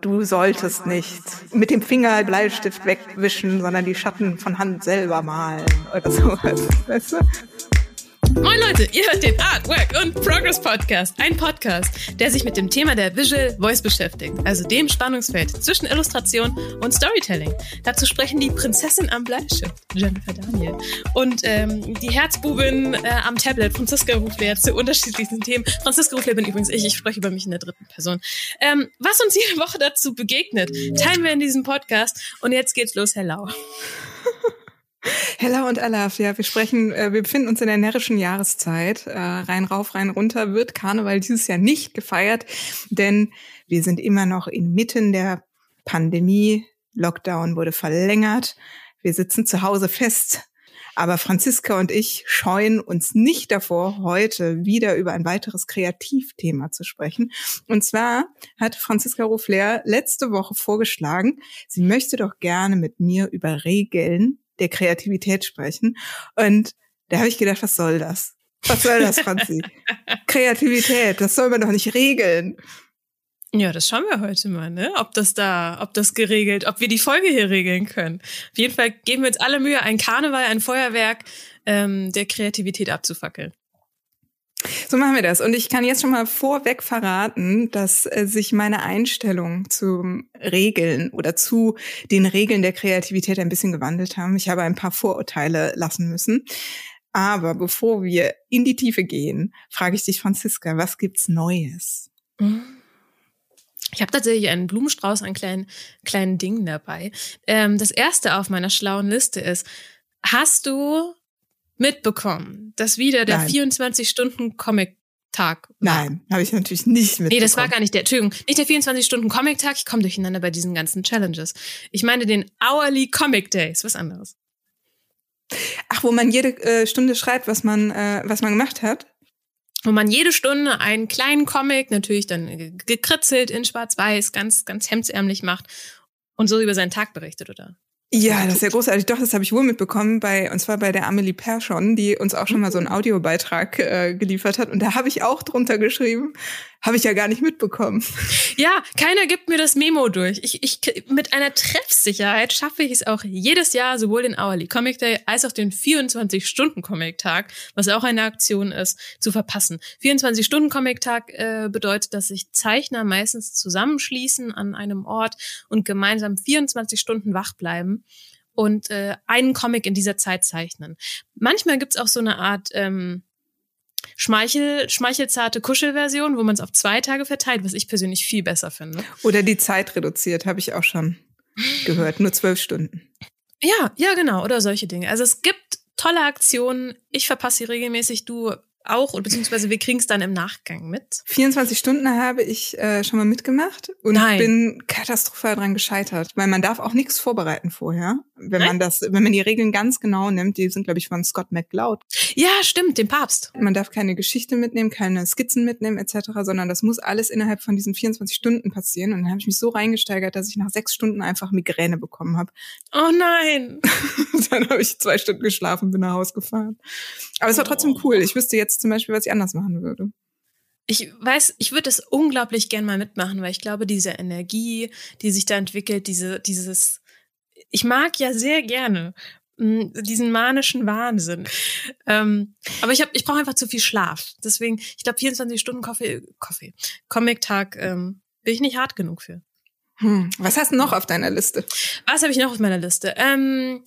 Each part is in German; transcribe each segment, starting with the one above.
Du solltest nicht mit dem Finger Bleistift wegwischen, sondern die Schatten von Hand selber malen oder sowas. Weißt du? Moin Leute, ihr hört den Art, Work und Progress Podcast. Ein Podcast, der sich mit dem Thema der Visual Voice beschäftigt, also dem Spannungsfeld zwischen Illustration und Storytelling. Dazu sprechen die Prinzessin am Bleistift, Jennifer Daniel, und ähm, die Herzbubin äh, am Tablet, Franziska Ruflehr, zu unterschiedlichsten Themen. Franziska Ruflehr bin übrigens ich, ich spreche über mich in der dritten Person. Ähm, was uns jede Woche dazu begegnet, teilen wir in diesem Podcast. Und jetzt geht's los, hello. Hella und Alaf, ja, wir sprechen, äh, wir befinden uns in der närrischen Jahreszeit. Äh, rein rauf, rein runter wird Karneval dieses Jahr nicht gefeiert, denn wir sind immer noch inmitten der Pandemie. Lockdown wurde verlängert. Wir sitzen zu Hause fest. Aber Franziska und ich scheuen uns nicht davor, heute wieder über ein weiteres Kreativthema zu sprechen. Und zwar hat Franziska Rufler letzte Woche vorgeschlagen, sie möchte doch gerne mit mir über Regeln der Kreativität sprechen. Und da habe ich gedacht, was soll das? Was soll das, Franzi? Kreativität, das soll man doch nicht regeln. Ja, das schauen wir heute mal, ne? Ob das da, ob das geregelt, ob wir die Folge hier regeln können. Auf jeden Fall geben wir uns alle Mühe, ein Karneval, ein Feuerwerk ähm, der Kreativität abzufackeln. So machen wir das. Und ich kann jetzt schon mal vorweg verraten, dass äh, sich meine Einstellung zum Regeln oder zu den Regeln der Kreativität ein bisschen gewandelt haben. Ich habe ein paar Vorurteile lassen müssen. Aber bevor wir in die Tiefe gehen, frage ich dich, Franziska, was gibt's Neues? Ich habe tatsächlich einen Blumenstrauß an kleinen, kleinen Dingen dabei. Ähm, das erste auf meiner schlauen Liste ist, hast du mitbekommen, dass wieder der 24-Stunden-Comic-Tag Nein, habe ich natürlich nicht mitbekommen. Nee, das war gar nicht der, Entschuldigung, nicht der 24-Stunden-Comic-Tag, ich komme durcheinander bei diesen ganzen Challenges. Ich meine den Hourly Comic Days, was anderes. Ach, wo man jede äh, Stunde schreibt, was man, äh, was man gemacht hat? Wo man jede Stunde einen kleinen Comic, natürlich dann gekritzelt in schwarz-weiß, ganz, ganz hemdsärmlich macht und so über seinen Tag berichtet, oder? Ja, das ist ja großartig. Doch, das habe ich wohl mitbekommen bei, und zwar bei der Amelie Persson, die uns auch schon mal so einen mhm. Audiobeitrag äh, geliefert hat. Und da habe ich auch drunter geschrieben, habe ich ja gar nicht mitbekommen. Ja, keiner gibt mir das Memo durch. Ich, ich, mit einer Treffsicherheit schaffe ich es auch jedes Jahr, sowohl den Hourly Comic Day als auch den 24-Stunden-Comic-Tag, was auch eine Aktion ist, zu verpassen. 24-Stunden-Comic-Tag äh, bedeutet, dass sich Zeichner meistens zusammenschließen an einem Ort und gemeinsam 24 Stunden wach bleiben und äh, einen Comic in dieser Zeit zeichnen. Manchmal gibt's auch so eine Art ähm, Schmeichel, schmeichelzarte Kuschelversion, wo man es auf zwei Tage verteilt, was ich persönlich viel besser finde. Oder die Zeit reduziert, habe ich auch schon gehört. Nur zwölf Stunden. Ja, ja, genau. Oder solche Dinge. Also es gibt tolle Aktionen. Ich verpasse sie regelmäßig. Du auch, und beziehungsweise wir kriegen es dann im Nachgang mit. 24 Stunden habe ich äh, schon mal mitgemacht und Nein. bin katastrophal dran gescheitert, weil man darf auch nichts vorbereiten vorher, wenn Nein? man das, wenn man die Regeln ganz genau nimmt, die sind glaube ich von Scott McCloud. Ja, stimmt, dem Papst. Man darf keine Geschichte mitnehmen, keine Skizzen mitnehmen etc., sondern das muss alles innerhalb von diesen 24 Stunden passieren und dann habe ich mich so reingesteigert, dass ich nach sechs Stunden einfach Migräne bekommen habe. Oh nein! dann habe ich zwei Stunden geschlafen, bin nach Hause gefahren. Aber es war trotzdem oh. cool. Ich wüsste jetzt zum Beispiel, was ich anders machen würde. Ich weiß, ich würde es unglaublich gern mal mitmachen, weil ich glaube, diese Energie, die sich da entwickelt, diese, dieses, ich mag ja sehr gerne hm, diesen manischen Wahnsinn. Ähm, aber ich habe, ich brauche einfach zu viel Schlaf. Deswegen, ich glaube, 24 Stunden Kaffee, Kaffee, Comic-Tag ähm, bin ich nicht hart genug für. Hm. Was hast du noch auf deiner Liste? Was habe ich noch auf meiner Liste? Ähm,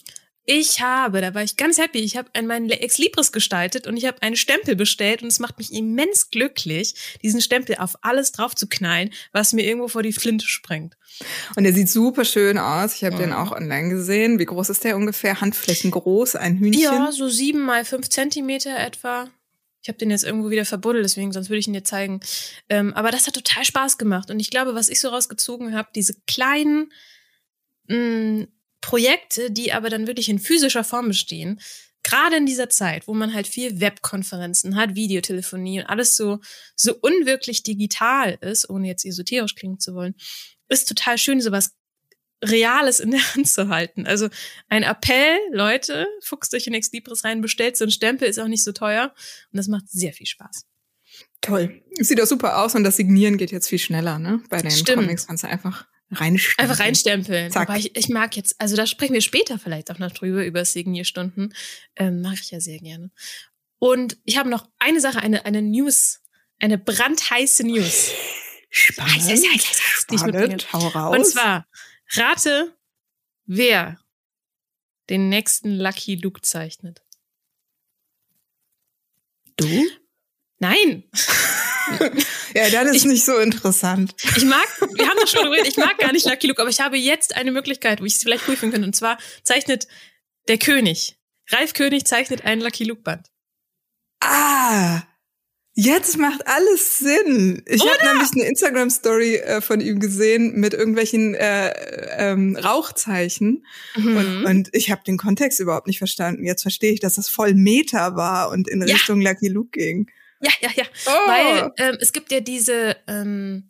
ich habe, da war ich ganz happy, ich habe meinen Ex Libris gestaltet und ich habe einen Stempel bestellt und es macht mich immens glücklich, diesen Stempel auf alles drauf zu knallen, was mir irgendwo vor die Flinte springt. Und der sieht super schön aus. Ich habe mhm. den auch online gesehen. Wie groß ist der ungefähr? Handflächen groß, ein Hühnchen? Ja, so sieben mal fünf Zentimeter etwa. Ich habe den jetzt irgendwo wieder verbuddelt, deswegen sonst würde ich ihn dir zeigen. Ähm, aber das hat total Spaß gemacht und ich glaube, was ich so rausgezogen habe, diese kleinen mh, mm, Projekte, die aber dann wirklich in physischer Form bestehen, gerade in dieser Zeit, wo man halt viel Webkonferenzen hat, Videotelefonie und alles so, so unwirklich digital ist, ohne jetzt esoterisch klingen zu wollen, ist total schön, sowas Reales in der Hand zu halten. Also ein Appell, Leute, fuchst euch in Ex Libris rein, bestellt so ein Stempel, ist auch nicht so teuer und das macht sehr viel Spaß. Toll. Sieht auch super aus und das Signieren geht jetzt viel schneller, ne? Bei den Stimmt. Comics kannst du einfach Reinstempeln. Einfach reinstempeln. Zack. Aber ich, ich mag jetzt, also da sprechen wir später vielleicht auch noch drüber, über Signierstunden. Ähm, mache ich ja sehr gerne. Und ich habe noch eine Sache, eine, eine News, eine brandheiße News. Spannend. Heiß, heiß, heiß, heiß, Spannend. Hau raus. Und zwar, rate, wer den nächsten Lucky Luke zeichnet. Du? Nein. ja, dann ist ich, nicht so interessant. Ich mag, wir haben doch schon geredet, ich mag gar nicht Lucky Luke, aber ich habe jetzt eine Möglichkeit, wo ich es vielleicht prüfen könnte. Und zwar zeichnet der König. Ralf König zeichnet einen Lucky Luke Band. Ah, Jetzt macht alles Sinn. Ich habe nämlich eine Instagram-Story äh, von ihm gesehen mit irgendwelchen äh, ähm, Rauchzeichen mhm. und, und ich habe den Kontext überhaupt nicht verstanden. Jetzt verstehe ich, dass das voll Meta war und in ja. Richtung Lucky Luke ging. Ja, ja, ja. Oh. Weil ähm, es gibt ja diese ähm,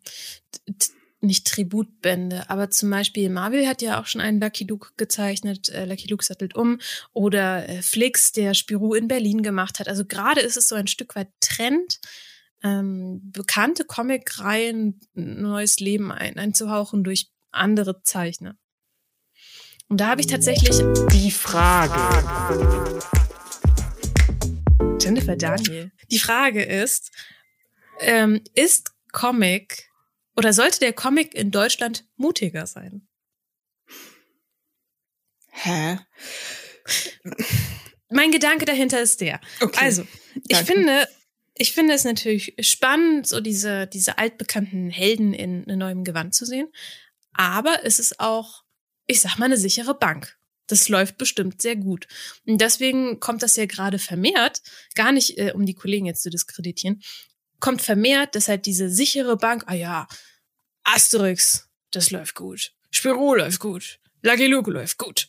nicht Tributbände, aber zum Beispiel Marvel hat ja auch schon einen Lucky Luke gezeichnet, äh, Lucky Luke sattelt um, oder äh, Flix, der Spirou in Berlin gemacht hat. Also gerade ist es so ein Stück weit Trend, ähm, bekannte Comic-Reihen neues Leben ein, einzuhauchen durch andere Zeichner. Und da habe ich tatsächlich die Frage. Jennifer Daniel. Die Frage ist, ähm, ist Comic oder sollte der Comic in Deutschland mutiger sein? Hä? Mein Gedanke dahinter ist der. Okay. Also, ich Danke. finde, ich finde es natürlich spannend, so diese, diese altbekannten Helden in einem neuen Gewand zu sehen. Aber es ist auch, ich sag mal, eine sichere Bank. Das läuft bestimmt sehr gut. Und deswegen kommt das ja gerade vermehrt, gar nicht, äh, um die Kollegen jetzt zu diskreditieren, kommt vermehrt, dass halt diese sichere Bank, ah ja, Asterix, das läuft gut. Spirou läuft gut. Lucky Luke läuft gut.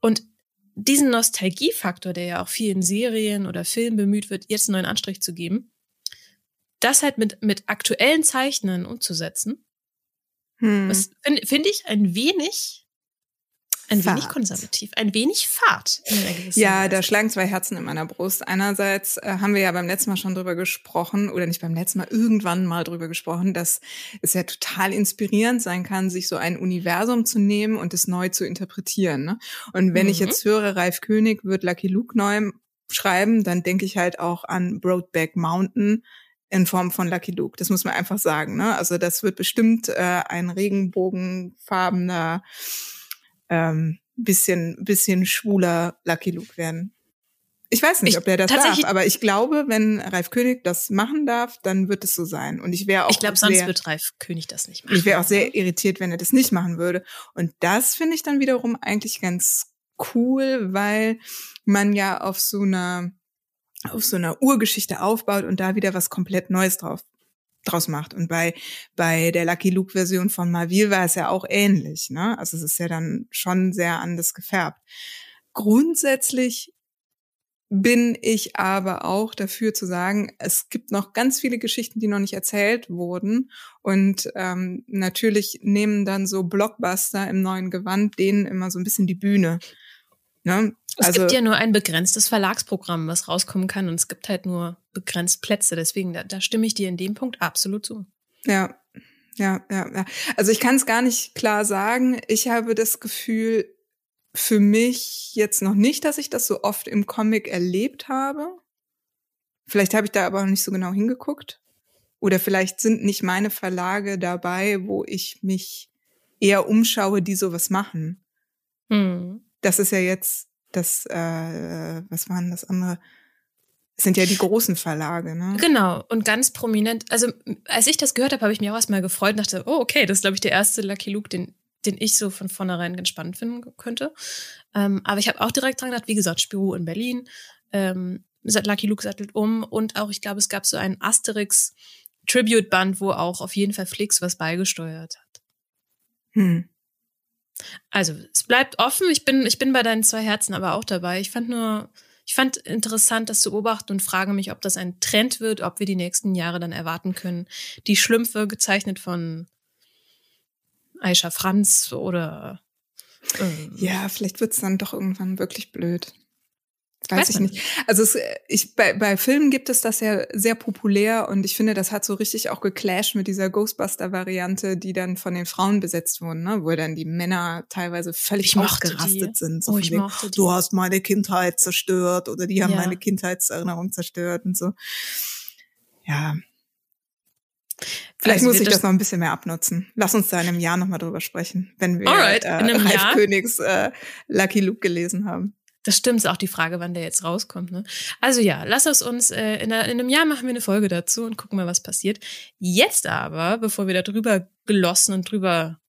Und diesen Nostalgiefaktor, der ja auch vielen Serien oder Filmen bemüht wird, jetzt einen neuen Anstrich zu geben, das halt mit, mit aktuellen Zeichnern umzusetzen, hm. finde find ich ein wenig ein Fahrt. wenig konservativ, ein wenig Fahrt. ja, Weise. da schlagen zwei Herzen in meiner Brust. Einerseits äh, haben wir ja beim letzten Mal schon drüber gesprochen, oder nicht beim letzten Mal, irgendwann mal drüber gesprochen, dass es ja total inspirierend sein kann, sich so ein Universum zu nehmen und es neu zu interpretieren. Ne? Und wenn mhm. ich jetzt höre, Ralf König wird Lucky Luke neu schreiben, dann denke ich halt auch an Broadback Mountain, in Form von Lucky Luke. Das muss man einfach sagen. Ne? Also das wird bestimmt äh, ein regenbogenfarbener ähm, bisschen, bisschen schwuler Lucky Luke werden. Ich weiß nicht, ich, ob der das darf, aber ich glaube, wenn Ralf König das machen darf, dann wird es so sein. Und ich wäre auch. Ich glaube, sonst wird Ralf König das nicht machen. Ich wäre auch sehr irritiert, wenn er das nicht machen würde. Und das finde ich dann wiederum eigentlich ganz cool, weil man ja auf so einer auf so einer Urgeschichte aufbaut und da wieder was komplett Neues drauf draus macht. Und bei, bei der Lucky Luke Version von Marville war es ja auch ähnlich, ne? Also es ist ja dann schon sehr anders gefärbt. Grundsätzlich bin ich aber auch dafür zu sagen, es gibt noch ganz viele Geschichten, die noch nicht erzählt wurden. Und ähm, natürlich nehmen dann so Blockbuster im neuen Gewand denen immer so ein bisschen die Bühne. Ne? Es also, gibt ja nur ein begrenztes Verlagsprogramm, was rauskommen kann und es gibt halt nur begrenzt Plätze. Deswegen, da, da stimme ich dir in dem Punkt absolut zu. Ja, ja, ja, ja. Also ich kann es gar nicht klar sagen. Ich habe das Gefühl, für mich jetzt noch nicht, dass ich das so oft im Comic erlebt habe. Vielleicht habe ich da aber auch nicht so genau hingeguckt. Oder vielleicht sind nicht meine Verlage dabei, wo ich mich eher umschaue, die sowas machen. Hm. Das ist ja jetzt das, äh, was waren das andere? Das sind ja die großen Verlage, ne? Genau, und ganz prominent. Also, als ich das gehört habe, habe ich mich auch erstmal gefreut und dachte, oh, okay, das ist, glaube ich, der erste Lucky Luke, den, den ich so von vornherein ganz spannend finden könnte. Ähm, aber ich habe auch direkt dran gedacht, wie gesagt, Spirou in Berlin, ähm, Lucky Luke sattelt um und auch, ich glaube, es gab so einen Asterix Tribute-Band, wo auch auf jeden Fall Flix was beigesteuert hat. Hm. Also, es bleibt offen. Ich bin, ich bin bei deinen zwei Herzen aber auch dabei. Ich fand nur, ich fand interessant, das zu beobachten und frage mich, ob das ein Trend wird, ob wir die nächsten Jahre dann erwarten können. Die Schlümpfe gezeichnet von Aisha Franz oder ähm, Ja, vielleicht wird's dann doch irgendwann wirklich blöd. Weiß, Weiß ich nicht. Also es, ich, bei, bei Filmen gibt es das ja sehr populär und ich finde, das hat so richtig auch geclasht mit dieser Ghostbuster-Variante, die dann von den Frauen besetzt wurden, ne? wo dann die Männer teilweise völlig ausgerastet sind. So oh, ich mochte. Du hast meine Kindheit zerstört oder die haben ja. meine Kindheitserinnerung zerstört und so. Ja. Vielleicht also muss ich das noch ein bisschen mehr abnutzen. Lass uns da in einem Jahr nochmal drüber sprechen, wenn wir Alright, äh, Ralf Jahr? Königs äh, Lucky Luke gelesen haben. Das stimmt, ist auch die Frage, wann der jetzt rauskommt. Ne? Also ja, lass es uns, äh, in, in, einem Jahr machen wir eine Folge dazu und gucken mal, was passiert. Jetzt aber, bevor wir da drüber gelossen und drüber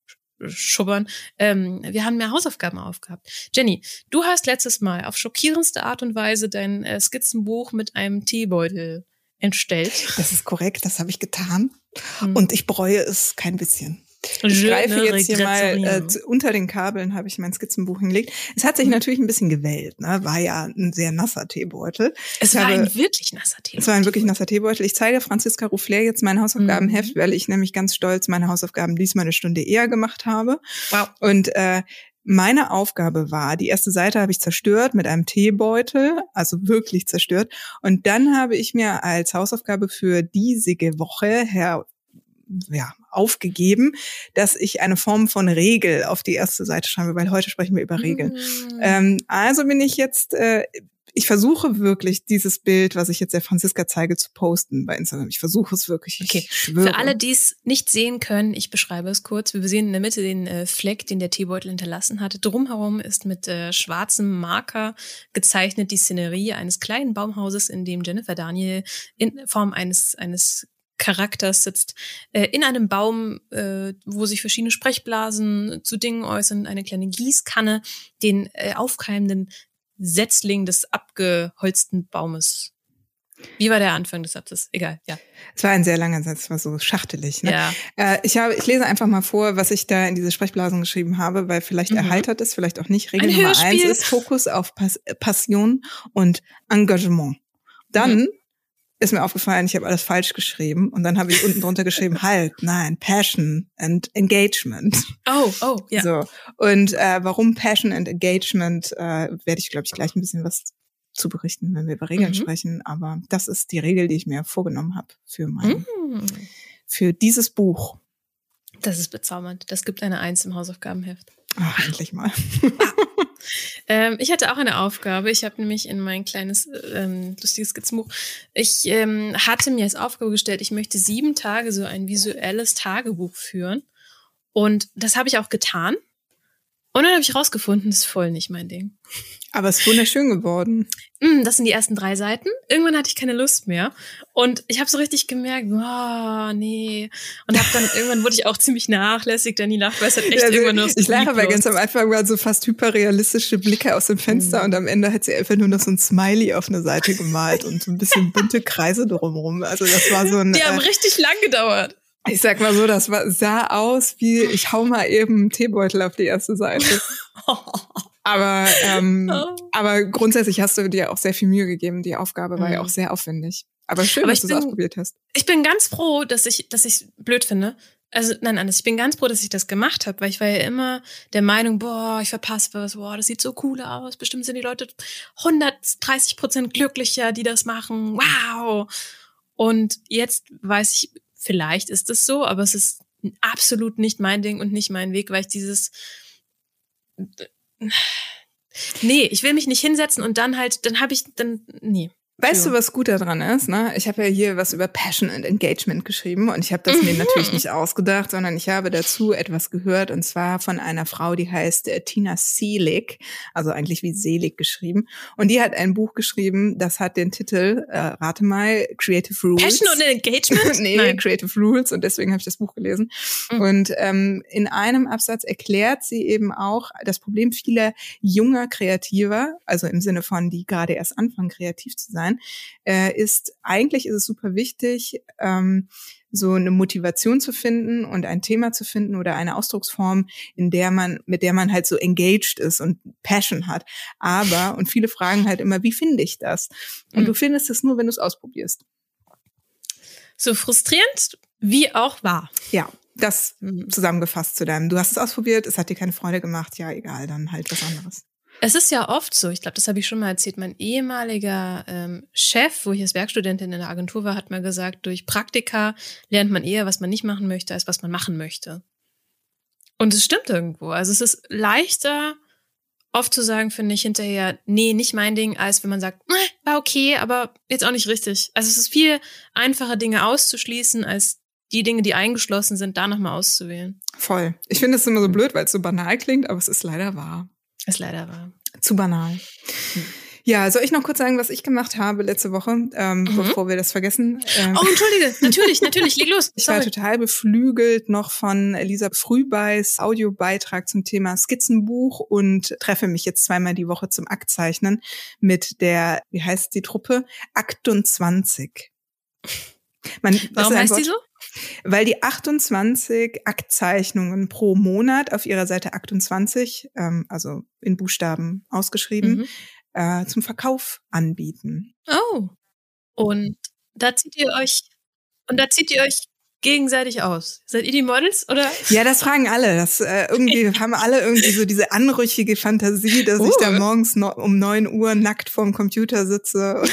schubbern, ähm, wir haben mehr Hausaufgaben aufgehabt. Jenny, du hast letztes Mal auf schockierendste Art und Weise dein äh, Skizzenbuch mit einem Teebeutel entstellt. Das ist korrekt, das habe ich getan. Hm. Und ich bereue es kein bisschen. Ich greife jetzt hier mal äh, unter den Kabeln, habe ich mein Skizzenbuch hingelegt. Es hat sich mhm. natürlich ein bisschen gewellt, ne? war ja ein sehr nasser Teebeutel. Es ich war habe, ein wirklich nasser Teebeutel. Es war ein wirklich nasser Teebeutel. Ich zeige Franziska Rouffler jetzt mein Hausaufgabenheft, mhm. weil ich nämlich ganz stolz meine Hausaufgaben diesmal eine Stunde eher gemacht habe. Wow. Und äh, meine Aufgabe war, die erste Seite habe ich zerstört mit einem Teebeutel, also wirklich zerstört. Und dann habe ich mir als Hausaufgabe für diesige Woche her ja, aufgegeben, dass ich eine Form von Regel auf die erste Seite schreibe, weil heute sprechen wir über Regeln. Mm. Ähm, also bin ich jetzt, äh, ich versuche wirklich dieses Bild, was ich jetzt der Franziska zeige, zu posten bei Instagram. Ich versuche es wirklich. Okay. Für alle, die es nicht sehen können, ich beschreibe es kurz. Wir sehen in der Mitte den äh, Fleck, den der Teebeutel hinterlassen hatte. Drumherum ist mit äh, schwarzem Marker gezeichnet die Szenerie eines kleinen Baumhauses, in dem Jennifer Daniel in Form eines eines Charakters sitzt äh, in einem Baum, äh, wo sich verschiedene Sprechblasen zu Dingen äußern, eine kleine Gießkanne, den äh, aufkeimenden Setzling des abgeholzten Baumes. Wie war der Anfang des Satzes? Egal, ja. Es war ein sehr langer Satz, war so schachtelig. Ne? Ja. Äh, ich, habe, ich lese einfach mal vor, was ich da in diese Sprechblasen geschrieben habe, weil vielleicht mhm. erheitert es, vielleicht auch nicht. Regel ein Nummer eins ist Fokus auf Pas Passion und Engagement. Dann mhm ist mir aufgefallen, ich habe alles falsch geschrieben und dann habe ich unten drunter geschrieben, halt, nein, Passion and Engagement. Oh, oh, ja. So und äh, warum Passion and Engagement äh, werde ich, glaube ich, gleich ein bisschen was zu berichten, wenn wir über Regeln mhm. sprechen. Aber das ist die Regel, die ich mir vorgenommen habe für mein, mhm. für dieses Buch. Das ist bezaubernd. Das gibt eine Eins im Hausaufgabenheft. Ach, endlich mal. ähm, ich hatte auch eine Aufgabe. Ich habe nämlich in mein kleines ähm, lustiges Skizzenbuch, ich ähm, hatte mir als Aufgabe gestellt, ich möchte sieben Tage so ein visuelles Tagebuch führen. Und das habe ich auch getan. Und dann habe ich rausgefunden, das ist voll nicht mein Ding. Aber es ist wunderschön geworden. Mm, das sind die ersten drei Seiten. Irgendwann hatte ich keine Lust mehr. Und ich habe so richtig gemerkt, oh, nee. Und hab dann, irgendwann wurde ich auch ziemlich nachlässig, denn die es hat echt also irgendwann nur so Ich lache, weil ganz am Anfang waren so fast hyperrealistische Blicke aus dem Fenster mm. und am Ende hat sie einfach nur noch so ein Smiley auf eine Seite gemalt und so ein bisschen bunte Kreise drumherum. Also das war so ein. Die haben äh, richtig lang gedauert. Ich sag mal so, das war, sah aus wie, ich hau mal eben einen Teebeutel auf die erste Seite. aber, ähm, oh. aber grundsätzlich hast du dir auch sehr viel Mühe gegeben. Die Aufgabe war mhm. ja auch sehr aufwendig. Aber schön, aber dass du es ausprobiert hast. Ich bin ganz froh, dass ich, dass ich blöd finde. Also nein, anders. Ich bin ganz froh, dass ich das gemacht habe, weil ich war ja immer der Meinung, boah, ich verpasse was, boah, das sieht so cool aus. Bestimmt sind die Leute 130 Prozent glücklicher, die das machen. Wow. Und jetzt weiß ich Vielleicht ist es so, aber es ist absolut nicht mein Ding und nicht mein Weg, weil ich dieses Nee, ich will mich nicht hinsetzen und dann halt, dann habe ich dann nee. Weißt du, was gut daran ist? Ne? Ich habe ja hier was über Passion and Engagement geschrieben und ich habe das mhm. mir natürlich nicht ausgedacht, sondern ich habe dazu etwas gehört und zwar von einer Frau, die heißt äh, Tina Seelig, also eigentlich wie Selig geschrieben. Und die hat ein Buch geschrieben, das hat den Titel, äh, rate mal, Creative Rules. Passion and Engagement? nee, Nein. Creative Rules und deswegen habe ich das Buch gelesen. Mhm. Und ähm, in einem Absatz erklärt sie eben auch das Problem vieler junger Kreativer, also im Sinne von, die gerade erst anfangen, kreativ zu sein sein, äh, ist eigentlich ist es super wichtig, ähm, so eine Motivation zu finden und ein Thema zu finden oder eine Ausdrucksform, in der man, mit der man halt so engaged ist und Passion hat. Aber, und viele fragen halt immer, wie finde ich das? Und mhm. du findest es nur, wenn du es ausprobierst. So frustrierend wie auch wahr. Ja, das zusammengefasst zu deinem. Du hast es ausprobiert, es hat dir keine Freude gemacht, ja, egal, dann halt was anderes. Es ist ja oft so, ich glaube, das habe ich schon mal erzählt, mein ehemaliger ähm, Chef, wo ich als Werkstudentin in der Agentur war, hat mal gesagt, durch Praktika lernt man eher, was man nicht machen möchte, als was man machen möchte. Und es stimmt irgendwo. Also es ist leichter, oft zu sagen, finde ich hinterher, nee, nicht mein Ding, als wenn man sagt, war okay, aber jetzt auch nicht richtig. Also es ist viel einfacher, Dinge auszuschließen, als die Dinge, die eingeschlossen sind, da nochmal auszuwählen. Voll. Ich finde es immer so blöd, weil es so banal klingt, aber es ist leider wahr. Ist leider wahr. Zu banal. Hm. Ja, soll ich noch kurz sagen, was ich gemacht habe letzte Woche, ähm, mhm. bevor wir das vergessen? Ähm, oh, entschuldige, natürlich, natürlich, leg los. Ich war total beflügelt noch von Elisa Frühbeis Audiobeitrag zum Thema Skizzenbuch und treffe mich jetzt zweimal die Woche zum Aktzeichnen mit der, wie heißt die Truppe? Aktun 20. Man, Warum heißt Wort, die so? Weil die 28 Aktzeichnungen pro Monat auf ihrer Seite 28, ähm, also in Buchstaben ausgeschrieben, mhm. äh, zum Verkauf anbieten. Oh. Und da zieht ihr euch und da zieht ihr euch gegenseitig aus? Seid ihr die Models oder? Ja, das fragen alle. Das äh, irgendwie haben alle irgendwie so diese anrüchige Fantasie, dass uh. ich da uh. morgens no um neun Uhr nackt vorm Computer sitze.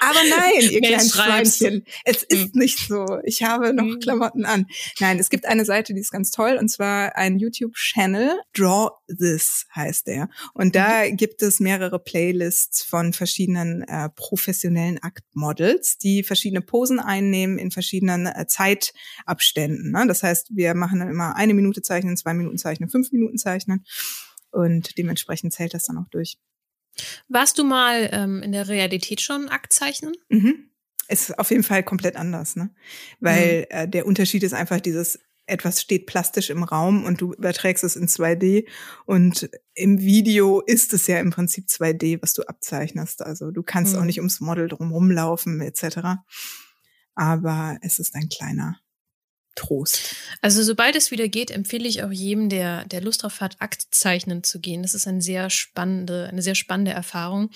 Aber nein, ihr kleinen Schweinchen, es ist hm. nicht so. Ich habe noch hm. Klamotten an. Nein, es gibt eine Seite, die ist ganz toll und zwar ein YouTube-Channel. Draw This heißt der. Und da mhm. gibt es mehrere Playlists von verschiedenen äh, professionellen Aktmodels, die verschiedene Posen einnehmen in verschiedenen verschiedenen äh, Zeitabständen. Ne? Das heißt, wir machen dann immer eine Minute zeichnen, zwei Minuten zeichnen, fünf Minuten zeichnen und dementsprechend zählt das dann auch durch. Warst du mal ähm, in der Realität schon Akt zeichnen? Mhm. Ist auf jeden Fall komplett anders, ne? Weil mhm. äh, der Unterschied ist einfach dieses etwas steht plastisch im Raum und du überträgst es in 2D und im Video ist es ja im Prinzip 2D, was du abzeichnest. Also du kannst mhm. auch nicht ums Model drumherum laufen etc aber es ist ein kleiner Trost. Also sobald es wieder geht, empfehle ich auch jedem, der, der Lust drauf hat, Akt zeichnen zu gehen. Das ist eine sehr spannende, eine sehr spannende Erfahrung.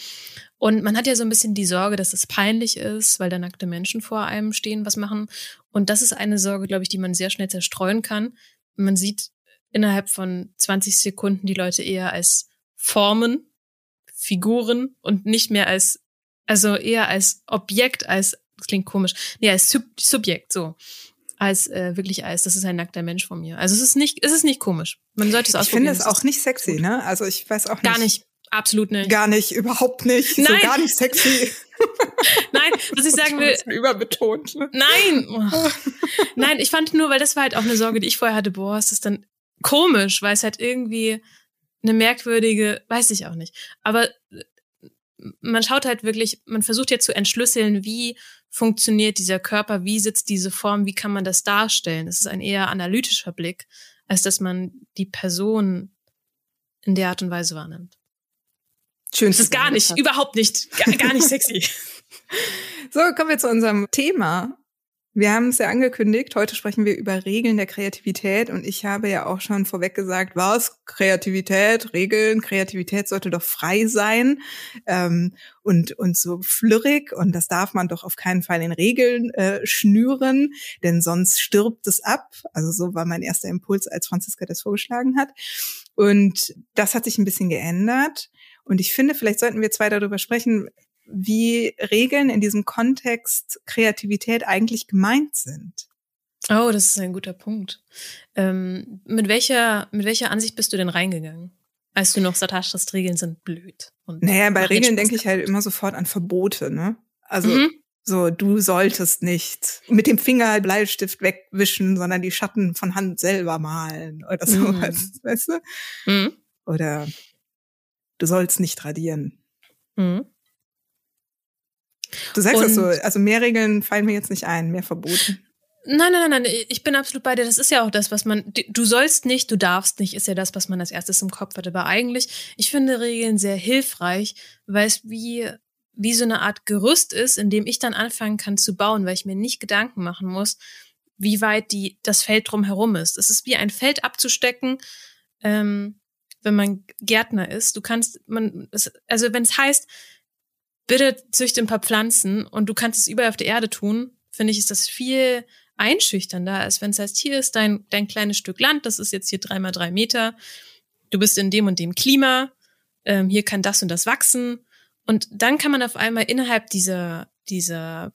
Und man hat ja so ein bisschen die Sorge, dass es peinlich ist, weil da nackte Menschen vor einem stehen, was machen. Und das ist eine Sorge, glaube ich, die man sehr schnell zerstreuen kann. Man sieht innerhalb von 20 Sekunden die Leute eher als Formen, Figuren und nicht mehr als, also eher als Objekt, als das klingt komisch. Nee, als Sub Subjekt, so. Als äh, wirklich als, das ist ein nackter Mensch von mir. Also es ist nicht, es ist nicht komisch. Man sollte es ausprobieren. Ich finde es auch nicht sexy, ne? Also ich weiß auch nicht. Gar nicht. Absolut nicht. Gar nicht, überhaupt nicht. Nein. So gar nicht sexy. Nein, was ich sagen will. Überbetont. Ne? Nein. Oh. Nein, ich fand nur, weil das war halt auch eine Sorge, die ich vorher hatte, boah, ist das dann komisch, weil es halt irgendwie eine merkwürdige, weiß ich auch nicht. Aber man schaut halt wirklich, man versucht jetzt zu entschlüsseln, wie funktioniert dieser Körper, wie sitzt diese Form, wie kann man das darstellen. Es ist ein eher analytischer Blick, als dass man die Person in der Art und Weise wahrnimmt. Schön. Das ist gar nicht, hat. überhaupt nicht, gar, gar nicht sexy. so, kommen wir zu unserem Thema. Wir haben es ja angekündigt, heute sprechen wir über Regeln der Kreativität und ich habe ja auch schon vorweg gesagt, was? Kreativität, Regeln, Kreativität sollte doch frei sein ähm, und, und so flürrig und das darf man doch auf keinen Fall in Regeln äh, schnüren, denn sonst stirbt es ab. Also so war mein erster Impuls, als Franziska das vorgeschlagen hat. Und das hat sich ein bisschen geändert. Und ich finde, vielleicht sollten wir zwei darüber sprechen, wie Regeln in diesem Kontext Kreativität eigentlich gemeint sind. Oh, das ist ein guter Punkt. Ähm, mit welcher, mit welcher Ansicht bist du denn reingegangen? Als du noch sagst, dass Regeln sind blöd. Und naja, bei Regeln denke ich halt immer sofort an Verbote, ne? Also, mhm. so, du solltest nicht mit dem Finger Bleistift wegwischen, sondern die Schatten von Hand selber malen oder sowas, mhm. weißt du? Mhm. Oder du sollst nicht radieren. Mhm. Du sagst und, das so, also mehr Regeln fallen mir jetzt nicht ein, mehr Verboten. Nein, nein, nein, nein, ich bin absolut bei dir. Das ist ja auch das, was man, du sollst nicht, du darfst nicht, ist ja das, was man als erstes im Kopf hat. Aber eigentlich, ich finde Regeln sehr hilfreich, weil es wie, wie so eine Art Gerüst ist, in dem ich dann anfangen kann zu bauen, weil ich mir nicht Gedanken machen muss, wie weit die, das Feld drumherum ist. Es ist wie ein Feld abzustecken, ähm, wenn man Gärtner ist. Du kannst, man, also wenn es heißt, bitte züchte ein paar Pflanzen und du kannst es überall auf der Erde tun, finde ich, ist das viel einschüchternder, als wenn es heißt, hier ist dein, dein kleines Stück Land, das ist jetzt hier drei mal drei Meter du bist in dem und dem Klima, ähm, hier kann das und das wachsen. Und dann kann man auf einmal innerhalb dieser, dieser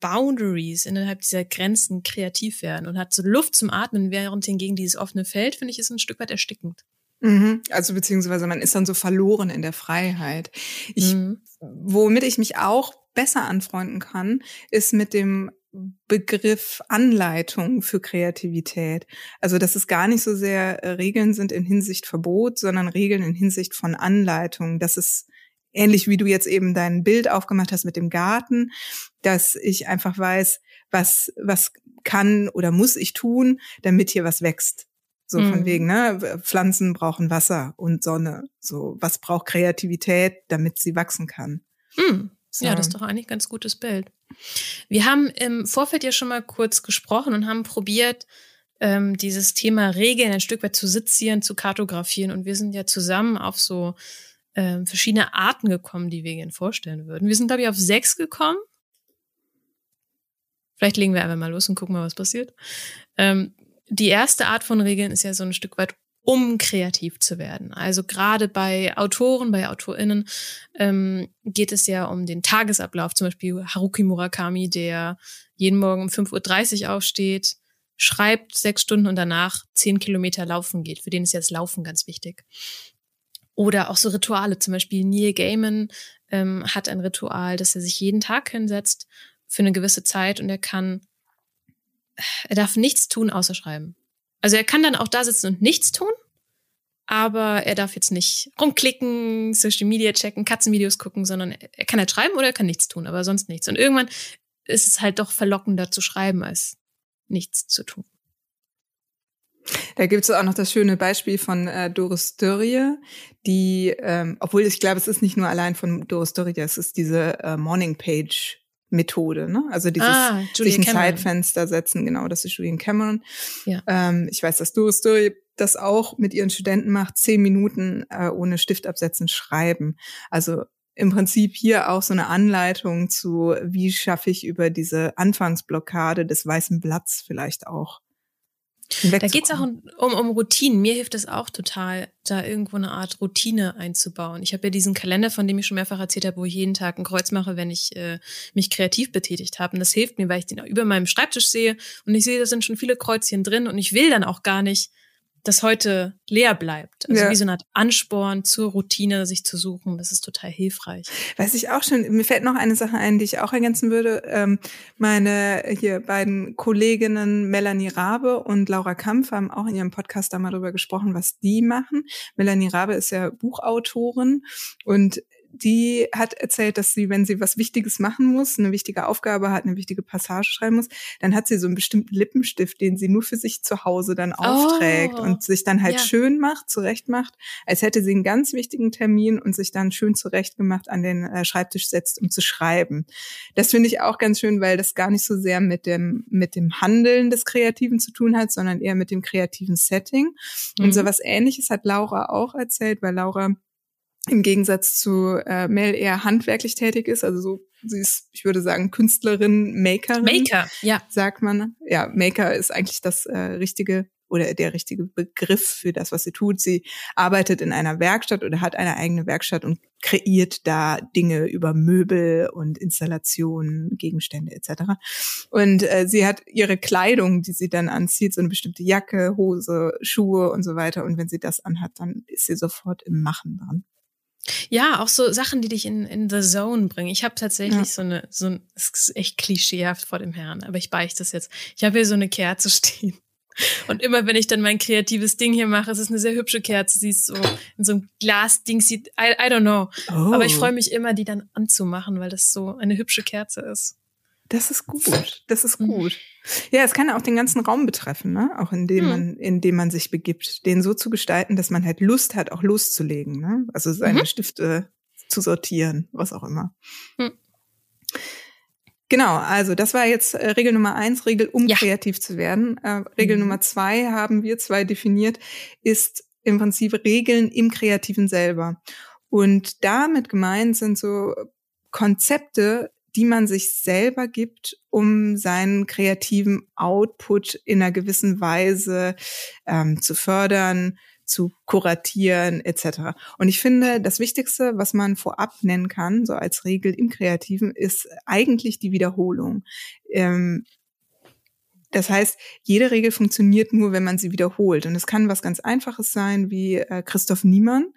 Boundaries, innerhalb dieser Grenzen kreativ werden und hat so Luft zum Atmen, während hingegen dieses offene Feld, finde ich, ist ein Stück weit erstickend. Mhm. Also beziehungsweise man ist dann so verloren in der Freiheit. Ich, mhm. Womit ich mich auch besser anfreunden kann, ist mit dem Begriff Anleitung für Kreativität. Also, dass es gar nicht so sehr äh, Regeln sind in Hinsicht Verbot, sondern Regeln in Hinsicht von Anleitung. Das ist ähnlich wie du jetzt eben dein Bild aufgemacht hast mit dem Garten, dass ich einfach weiß, was, was kann oder muss ich tun, damit hier was wächst. So mhm. von wegen, ne? Pflanzen brauchen Wasser und Sonne. So, was braucht Kreativität, damit sie wachsen kann? Mhm. So. Ja, das ist doch eigentlich ein ganz gutes Bild. Wir haben im Vorfeld ja schon mal kurz gesprochen und haben probiert, ähm, dieses Thema Regeln ein Stück weit zu sezieren, zu kartografieren. Und wir sind ja zusammen auf so ähm, verschiedene Arten gekommen, die wir gerne vorstellen würden. Wir sind, glaube ich, auf sechs gekommen. Vielleicht legen wir einfach mal los und gucken mal, was passiert. Ähm, die erste Art von Regeln ist ja so ein Stück weit um kreativ zu werden. Also gerade bei Autoren, bei AutorInnen ähm, geht es ja um den Tagesablauf. Zum Beispiel Haruki Murakami, der jeden Morgen um 5.30 Uhr aufsteht, schreibt sechs Stunden und danach zehn Kilometer laufen geht. Für den ist ja das Laufen ganz wichtig. Oder auch so Rituale. Zum Beispiel Neil Gaiman ähm, hat ein Ritual, dass er sich jeden Tag hinsetzt für eine gewisse Zeit und er kann, er darf nichts tun außer schreiben. Also er kann dann auch da sitzen und nichts tun, aber er darf jetzt nicht rumklicken, Social Media checken, Katzenvideos gucken, sondern er kann halt schreiben oder er kann nichts tun, aber sonst nichts. Und irgendwann ist es halt doch verlockender zu schreiben, als nichts zu tun. Da gibt es auch noch das schöne Beispiel von äh, Doris Dörrie, die, ähm, obwohl ich glaube, es ist nicht nur allein von Doris Dörrie, es ist diese äh, Morning Page Methode, ne? Also dieses ah, sich ein Cameron. Zeitfenster setzen, genau, das ist Julian Cameron. Ja. Ähm, ich weiß, dass Doris Dörrie das auch mit ihren Studenten macht, zehn Minuten äh, ohne Stift absetzen schreiben. Also im Prinzip hier auch so eine Anleitung zu, wie schaffe ich über diese Anfangsblockade des weißen Blatts vielleicht auch da geht es auch um, um, Routinen. Mir hilft es auch total, da irgendwo eine Art Routine einzubauen. Ich habe ja diesen Kalender, von dem ich schon mehrfach erzählt habe, wo ich jeden Tag ein Kreuz mache, wenn ich äh, mich kreativ betätigt habe. Und das hilft mir, weil ich den auch über meinem Schreibtisch sehe und ich sehe, da sind schon viele Kreuzchen drin und ich will dann auch gar nicht das heute leer bleibt. Also ja. wie so eine Art Ansporn zur Routine, sich zu suchen. Das ist total hilfreich. Weiß ich auch schon. Mir fällt noch eine Sache ein, die ich auch ergänzen würde. Ähm, meine hier beiden Kolleginnen Melanie Rabe und Laura Kampf haben auch in ihrem Podcast da mal drüber gesprochen, was die machen. Melanie Rabe ist ja Buchautorin und die hat erzählt, dass sie, wenn sie was Wichtiges machen muss, eine wichtige Aufgabe hat, eine wichtige Passage schreiben muss, dann hat sie so einen bestimmten Lippenstift, den sie nur für sich zu Hause dann aufträgt oh, und sich dann halt ja. schön macht, zurecht macht, als hätte sie einen ganz wichtigen Termin und sich dann schön zurecht gemacht an den äh, Schreibtisch setzt, um zu schreiben. Das finde ich auch ganz schön, weil das gar nicht so sehr mit dem, mit dem Handeln des Kreativen zu tun hat, sondern eher mit dem kreativen Setting. Mhm. Und so was ähnliches hat Laura auch erzählt, weil Laura im Gegensatz zu äh, Mel eher handwerklich tätig ist, also so sie ist, ich würde sagen, Künstlerin, Makerin. Maker, ja. Sagt man. Ja, Maker ist eigentlich das äh, richtige oder der richtige Begriff für das, was sie tut. Sie arbeitet in einer Werkstatt oder hat eine eigene Werkstatt und kreiert da Dinge über Möbel und Installationen, Gegenstände etc. Und äh, sie hat ihre Kleidung, die sie dann anzieht, so eine bestimmte Jacke, Hose, Schuhe und so weiter. Und wenn sie das anhat, dann ist sie sofort im Machen dran. Ja, auch so Sachen, die dich in, in the zone bringen. Ich habe tatsächlich ja. so eine, so ein, es ist echt klischeehaft vor dem Herrn, aber ich beichte das jetzt. Ich habe hier so eine Kerze stehen. Und immer wenn ich dann mein kreatives Ding hier mache, es ist eine sehr hübsche Kerze, sie ist so in so einem Glasding sieht, I, I don't know. Oh. Aber ich oh. freue mich immer, die dann anzumachen, weil das so eine hübsche Kerze ist. Das ist gut. Das ist mhm. gut. Ja, es kann ja auch den ganzen Raum betreffen, ne? Auch in dem mhm. man, in dem man sich begibt, den so zu gestalten, dass man halt Lust hat, auch loszulegen, ne? Also seine mhm. Stifte zu sortieren, was auch immer. Mhm. Genau, also das war jetzt äh, Regel Nummer eins, Regel, um ja. kreativ zu werden. Äh, Regel mhm. Nummer zwei haben wir zwei definiert, ist im Prinzip Regeln im Kreativen selber. Und damit gemeint sind so Konzepte, die man sich selber gibt, um seinen kreativen Output in einer gewissen Weise ähm, zu fördern, zu kuratieren etc. Und ich finde, das Wichtigste, was man vorab nennen kann, so als Regel im Kreativen, ist eigentlich die Wiederholung. Ähm, das heißt, jede Regel funktioniert nur, wenn man sie wiederholt. Und es kann was ganz Einfaches sein, wie äh, Christoph Niemann.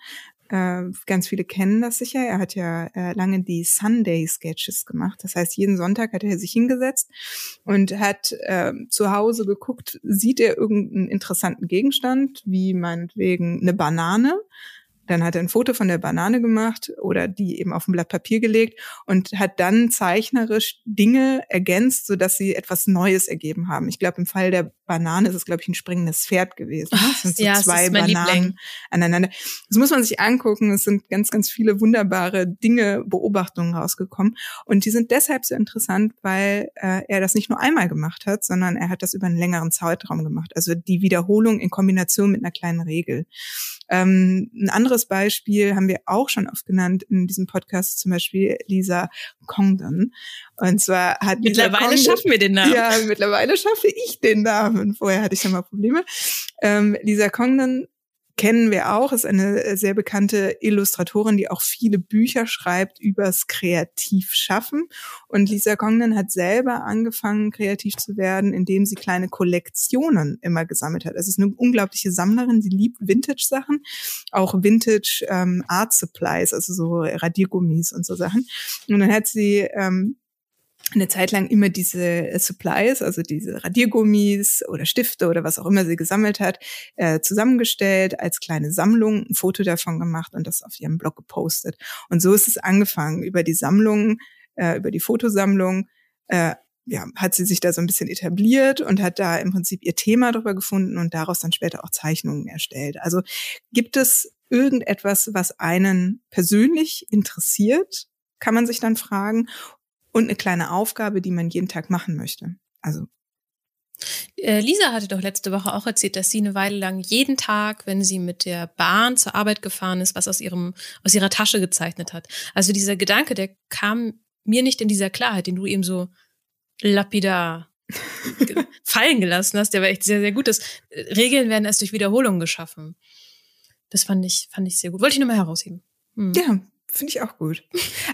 Äh, ganz viele kennen das sicher. Er hat ja äh, lange die Sunday-Sketches gemacht. Das heißt, jeden Sonntag hat er sich hingesetzt und hat äh, zu Hause geguckt, sieht er irgendeinen interessanten Gegenstand, wie meinetwegen eine Banane dann hat er ein Foto von der Banane gemacht oder die eben auf ein Blatt Papier gelegt und hat dann zeichnerisch Dinge ergänzt, so dass sie etwas Neues ergeben haben. Ich glaube, im Fall der Banane ist es, glaube ich, ein springendes Pferd gewesen. Das sind so ja, zwei Bananen Liebling. aneinander. Das muss man sich angucken. Es sind ganz, ganz viele wunderbare Dinge, Beobachtungen rausgekommen. Und die sind deshalb so interessant, weil äh, er das nicht nur einmal gemacht hat, sondern er hat das über einen längeren Zeitraum gemacht. Also die Wiederholung in Kombination mit einer kleinen Regel. Ähm, ein anderes Beispiel haben wir auch schon oft genannt in diesem Podcast, zum Beispiel Lisa Congdon. Und zwar hat mittlerweile Congdon, schaffen wir den Namen. Ja, mittlerweile schaffe ich den Namen. Vorher hatte ich schon mal Probleme. Ähm, Lisa Congdon kennen wir auch, ist eine äh, sehr bekannte Illustratorin, die auch viele Bücher schreibt übers Kreativschaffen. Und Lisa Congdon hat selber angefangen, kreativ zu werden, indem sie kleine Kollektionen immer gesammelt hat. Es ist eine unglaubliche Sammlerin, sie liebt Vintage-Sachen, auch Vintage ähm, Art Supplies, also so Radiergummis und so Sachen. Und dann hat sie ähm, eine Zeit lang immer diese äh, Supplies, also diese Radiergummis oder Stifte oder was auch immer sie gesammelt hat, äh, zusammengestellt als kleine Sammlung, ein Foto davon gemacht und das auf ihrem Blog gepostet. Und so ist es angefangen über die Sammlung, äh, über die Fotosammlung. Äh, ja, hat sie sich da so ein bisschen etabliert und hat da im Prinzip ihr Thema drüber gefunden und daraus dann später auch Zeichnungen erstellt. Also gibt es irgendetwas, was einen persönlich interessiert, kann man sich dann fragen und eine kleine Aufgabe, die man jeden Tag machen möchte. Also äh, Lisa hatte doch letzte Woche auch erzählt, dass sie eine Weile lang jeden Tag, wenn sie mit der Bahn zur Arbeit gefahren ist, was aus ihrem aus ihrer Tasche gezeichnet hat. Also dieser Gedanke, der kam mir nicht in dieser Klarheit, den du eben so lapidar fallen gelassen hast, der war echt sehr sehr gut. Das äh, Regeln werden erst durch Wiederholung geschaffen. Das fand ich fand ich sehr gut. Wollte ich nur mal herausheben. Hm. Ja, Finde ich auch gut.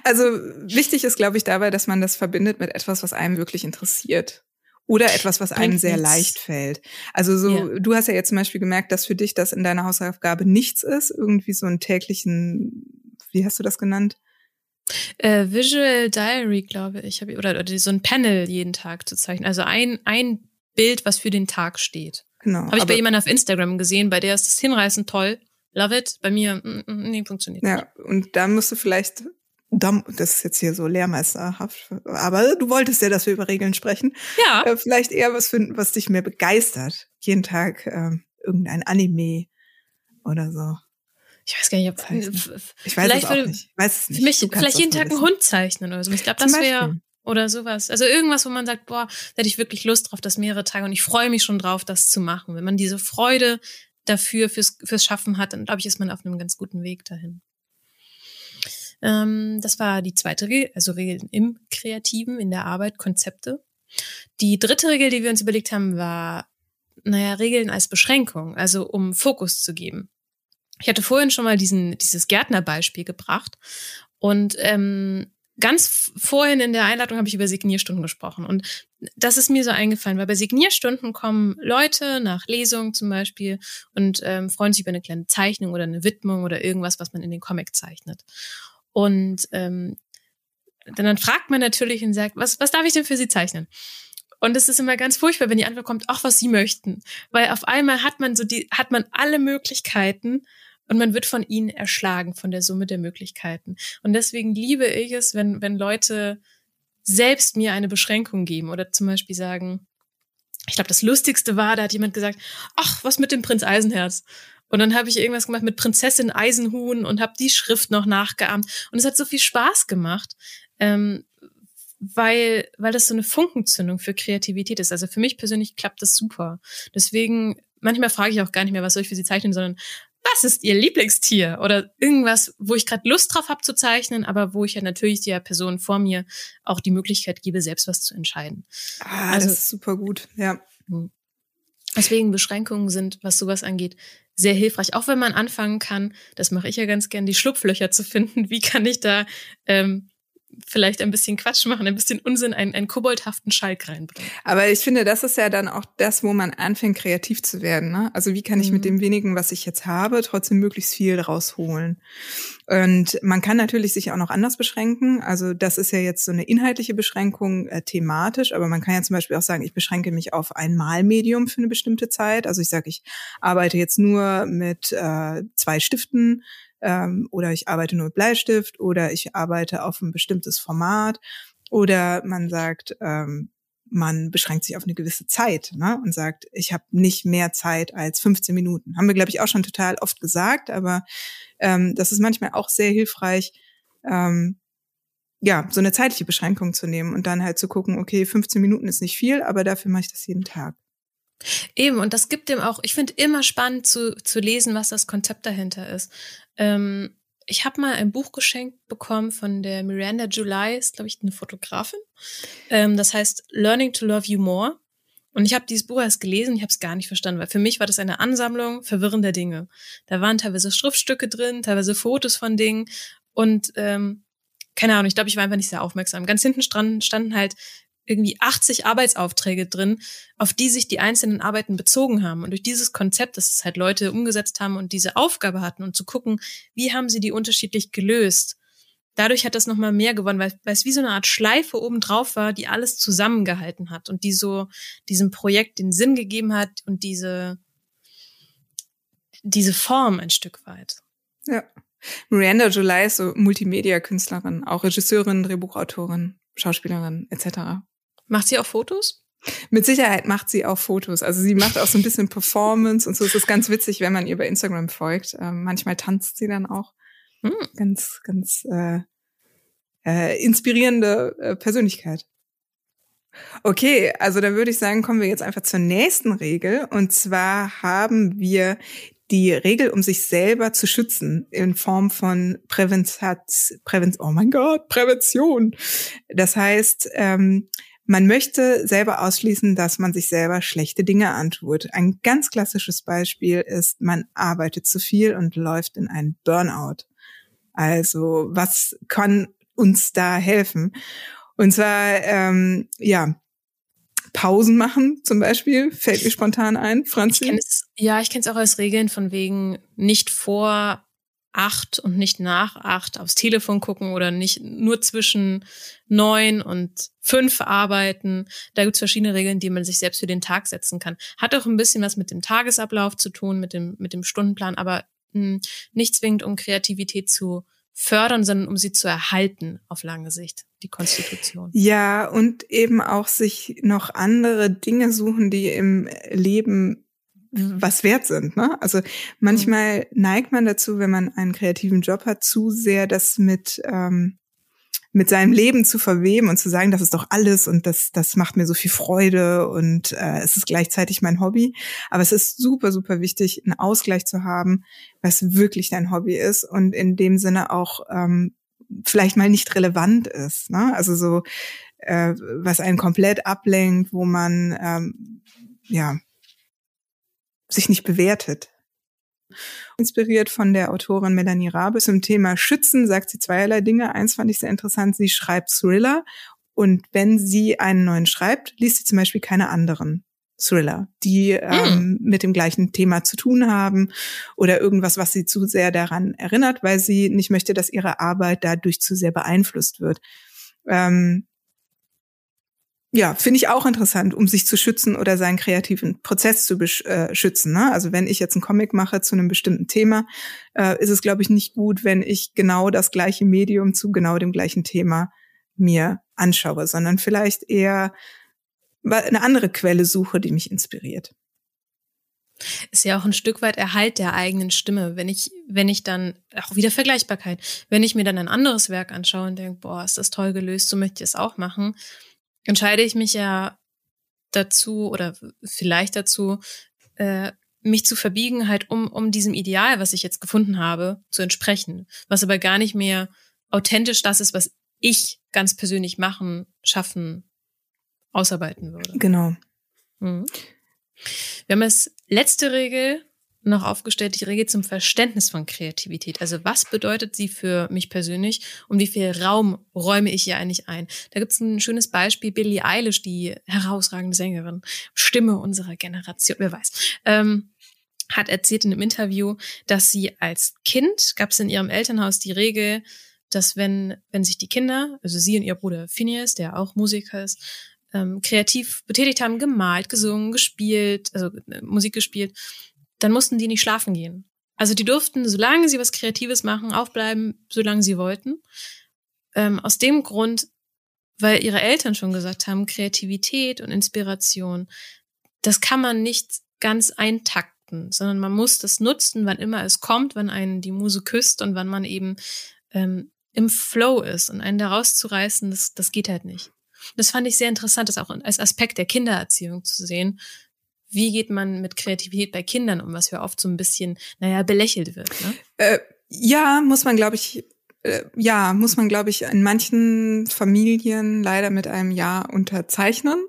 Also wichtig ist, glaube ich, dabei, dass man das verbindet mit etwas, was einem wirklich interessiert. Oder etwas, was einem sehr leicht fällt. Also so, ja. du hast ja jetzt zum Beispiel gemerkt, dass für dich das in deiner Hausaufgabe nichts ist, irgendwie so einen täglichen, wie hast du das genannt? Äh, Visual Diary, glaube ich, oder, oder so ein Panel jeden Tag zu zeichnen. Also ein, ein Bild, was für den Tag steht. Genau. Habe ich bei jemandem auf Instagram gesehen, bei der ist das hinreißend toll. Love it. Bei mir, mm, mm, nee, funktioniert ja, nicht. Ja, und da musst du vielleicht, das ist jetzt hier so lehrmeisterhaft, aber du wolltest ja, dass wir über Regeln sprechen. Ja. Äh, vielleicht eher was finden, was dich mehr begeistert. Jeden Tag äh, irgendein Anime oder so. Ich weiß gar nicht, ob ich weiß es auch nicht. Ich weiß es nicht. Für mich vielleicht jeden Tag einen Hund zeichnen oder so. Ich glaube, das wäre oder sowas. Also irgendwas, wo man sagt, boah, da hätte ich wirklich Lust drauf, das mehrere Tage und ich freue mich schon drauf, das zu machen. Wenn man diese Freude dafür, fürs, fürs Schaffen hat, dann glaube ich, ist man auf einem ganz guten Weg dahin. Ähm, das war die zweite Regel, also Regeln im Kreativen, in der Arbeit, Konzepte. Die dritte Regel, die wir uns überlegt haben, war, naja, Regeln als Beschränkung, also um Fokus zu geben. Ich hatte vorhin schon mal diesen, dieses Gärtnerbeispiel gebracht und ähm, ganz vorhin in der Einladung habe ich über Signierstunden gesprochen und das ist mir so eingefallen, weil bei Signierstunden kommen Leute nach Lesung zum Beispiel und ähm, freuen sich über eine kleine Zeichnung oder eine Widmung oder irgendwas, was man in den Comic zeichnet. Und ähm, dann, dann fragt man natürlich und sagt, was, was darf ich denn für Sie zeichnen? Und es ist immer ganz furchtbar, wenn die Antwort kommt, ach, was Sie möchten. Weil auf einmal hat man so die, hat man alle Möglichkeiten und man wird von ihnen erschlagen, von der Summe der Möglichkeiten. Und deswegen liebe ich es, wenn, wenn Leute selbst mir eine Beschränkung geben oder zum Beispiel sagen, ich glaube, das Lustigste war, da hat jemand gesagt, ach, was mit dem Prinz Eisenherz? Und dann habe ich irgendwas gemacht mit Prinzessin Eisenhuhn und habe die Schrift noch nachgeahmt. Und es hat so viel Spaß gemacht, ähm, weil, weil das so eine Funkenzündung für Kreativität ist. Also für mich persönlich klappt das super. Deswegen, manchmal frage ich auch gar nicht mehr, was soll ich für sie zeichnen, sondern was ist ihr Lieblingstier? Oder irgendwas, wo ich gerade Lust drauf habe zu zeichnen, aber wo ich ja natürlich der Person vor mir auch die Möglichkeit gebe, selbst was zu entscheiden. Ah, also, das ist super gut, ja. Hm. Deswegen Beschränkungen sind, was sowas angeht, sehr hilfreich. Auch wenn man anfangen kann, das mache ich ja ganz gern, die Schlupflöcher zu finden. Wie kann ich da ähm, vielleicht ein bisschen Quatsch machen, ein bisschen Unsinn, einen, einen koboldhaften Schalk reinbringen. Aber ich finde, das ist ja dann auch das, wo man anfängt, kreativ zu werden. Ne? Also wie kann ich mhm. mit dem wenigen, was ich jetzt habe, trotzdem möglichst viel rausholen? Und man kann natürlich sich auch noch anders beschränken. Also das ist ja jetzt so eine inhaltliche Beschränkung äh, thematisch, aber man kann ja zum Beispiel auch sagen, ich beschränke mich auf ein Malmedium für eine bestimmte Zeit. Also ich sage, ich arbeite jetzt nur mit äh, zwei Stiften ähm, oder ich arbeite nur mit Bleistift oder ich arbeite auf ein bestimmtes Format oder man sagt, ähm, man beschränkt sich auf eine gewisse Zeit ne? und sagt, ich habe nicht mehr Zeit als 15 Minuten. Haben wir, glaube ich, auch schon total oft gesagt, aber ähm, das ist manchmal auch sehr hilfreich, ähm, ja, so eine zeitliche Beschränkung zu nehmen und dann halt zu gucken, okay, 15 Minuten ist nicht viel, aber dafür mache ich das jeden Tag. Eben, und das gibt dem auch, ich finde immer spannend zu, zu lesen, was das Konzept dahinter ist. Ähm, ich habe mal ein Buch geschenkt bekommen von der Miranda July, ist glaube ich eine Fotografin. Ähm, das heißt Learning to Love You More. Und ich habe dieses Buch erst gelesen, ich habe es gar nicht verstanden, weil für mich war das eine Ansammlung verwirrender Dinge. Da waren teilweise Schriftstücke drin, teilweise Fotos von Dingen und ähm, keine Ahnung, ich glaube, ich war einfach nicht sehr aufmerksam. Ganz hinten standen halt irgendwie 80 Arbeitsaufträge drin, auf die sich die einzelnen Arbeiten bezogen haben. Und durch dieses Konzept, dass es halt Leute umgesetzt haben und diese Aufgabe hatten und zu gucken, wie haben sie die unterschiedlich gelöst. Dadurch hat das nochmal mehr gewonnen, weil, weil es wie so eine Art Schleife oben drauf war, die alles zusammengehalten hat und die so diesem Projekt den Sinn gegeben hat und diese, diese Form ein Stück weit. Ja. Miranda July ist so Multimedia-Künstlerin, auch Regisseurin, Drehbuchautorin, Schauspielerin etc. Macht sie auch Fotos? Mit Sicherheit macht sie auch Fotos. Also sie macht auch so ein bisschen Performance und so. Es ist ganz witzig, wenn man ihr bei Instagram folgt. Ähm, manchmal tanzt sie dann auch. Hm. Ganz, ganz äh, äh, inspirierende äh, Persönlichkeit. Okay, also dann würde ich sagen, kommen wir jetzt einfach zur nächsten Regel. Und zwar haben wir die Regel, um sich selber zu schützen, in Form von Prävention, Prävention oh mein Gott, Prävention. Das heißt, ähm, man möchte selber ausschließen, dass man sich selber schlechte Dinge antut. Ein ganz klassisches Beispiel ist, man arbeitet zu viel und läuft in einen Burnout. Also was kann uns da helfen? Und zwar, ähm, ja, Pausen machen zum Beispiel, fällt mir spontan ein. Franzi? Ich ja, ich kenne es auch als Regeln von wegen nicht vor acht und nicht nach acht aufs Telefon gucken oder nicht nur zwischen neun und fünf arbeiten. Da gibt es verschiedene Regeln, die man sich selbst für den Tag setzen kann. Hat auch ein bisschen was mit dem Tagesablauf zu tun, mit dem, mit dem Stundenplan, aber mh, hm, nicht zwingend, um Kreativität zu fördern, sondern um sie zu erhalten auf lange Sicht, die Konstitution. Ja, und eben auch sich noch andere Dinge suchen, die im Leben was wert sind. Ne? Also manchmal neigt man dazu, wenn man einen kreativen Job hat, zu sehr das mit ähm, mit seinem Leben zu verweben und zu sagen, das ist doch alles und das das macht mir so viel Freude und äh, es ist gleichzeitig mein Hobby. Aber es ist super super wichtig, einen Ausgleich zu haben, was wirklich dein Hobby ist und in dem Sinne auch ähm, vielleicht mal nicht relevant ist. Ne? Also so äh, was einen komplett ablenkt, wo man ähm, ja sich nicht bewertet. Inspiriert von der Autorin Melanie Rabe zum Thema Schützen sagt sie zweierlei Dinge. Eins fand ich sehr interessant. Sie schreibt Thriller und wenn sie einen neuen schreibt, liest sie zum Beispiel keine anderen Thriller, die ähm, mm. mit dem gleichen Thema zu tun haben oder irgendwas, was sie zu sehr daran erinnert, weil sie nicht möchte, dass ihre Arbeit dadurch zu sehr beeinflusst wird. Ähm, ja, finde ich auch interessant, um sich zu schützen oder seinen kreativen Prozess zu äh, schützen. Ne? Also wenn ich jetzt einen Comic mache zu einem bestimmten Thema, äh, ist es, glaube ich, nicht gut, wenn ich genau das gleiche Medium zu genau dem gleichen Thema mir anschaue, sondern vielleicht eher eine andere Quelle suche, die mich inspiriert. Ist ja auch ein Stück weit Erhalt der eigenen Stimme. Wenn ich, wenn ich dann, auch wieder Vergleichbarkeit, wenn ich mir dann ein anderes Werk anschaue und denke, boah, ist das toll gelöst, so möchte ich es auch machen, entscheide ich mich ja dazu oder vielleicht dazu, äh, mich zu verbiegen, halt um, um diesem Ideal, was ich jetzt gefunden habe, zu entsprechen. Was aber gar nicht mehr authentisch das ist, was ich ganz persönlich machen, schaffen, ausarbeiten würde. Genau. Mhm. Wir haben als letzte Regel noch aufgestellt, die Regel zum Verständnis von Kreativität. Also was bedeutet sie für mich persönlich und wie viel Raum räume ich hier eigentlich ein? Da gibt es ein schönes Beispiel, Billie Eilish, die herausragende Sängerin, Stimme unserer Generation, wer weiß. Ähm, hat erzählt in einem Interview, dass sie als Kind, gab es in ihrem Elternhaus die Regel, dass wenn, wenn sich die Kinder, also sie und ihr Bruder Phineas, der auch Musiker ist, ähm, kreativ betätigt haben, gemalt, gesungen, gespielt, also äh, Musik gespielt, dann mussten die nicht schlafen gehen. Also die durften, solange sie was Kreatives machen, aufbleiben, solange sie wollten. Ähm, aus dem Grund, weil ihre Eltern schon gesagt haben, Kreativität und Inspiration, das kann man nicht ganz eintakten, sondern man muss das nutzen, wann immer es kommt, wann einen die Muse küsst und wann man eben ähm, im Flow ist und einen da rauszureißen, das, das geht halt nicht. Das fand ich sehr interessant, das auch als Aspekt der Kindererziehung zu sehen, wie geht man mit Kreativität bei Kindern um, was ja oft so ein bisschen, naja, belächelt wird. Ne? Äh, ja, muss man, glaube ich, äh, ja, muss man, glaube ich, in manchen Familien leider mit einem Ja unterzeichnen,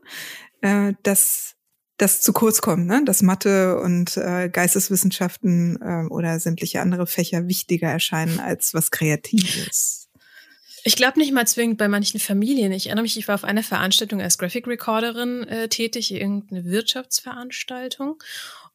äh, dass das zu kurz kommt, ne? dass Mathe und äh, Geisteswissenschaften äh, oder sämtliche andere Fächer wichtiger erscheinen als was Kreatives. Ich glaube nicht mal zwingend bei manchen Familien. Ich erinnere mich, ich war auf einer Veranstaltung als Graphic Recorderin äh, tätig, irgendeine Wirtschaftsveranstaltung.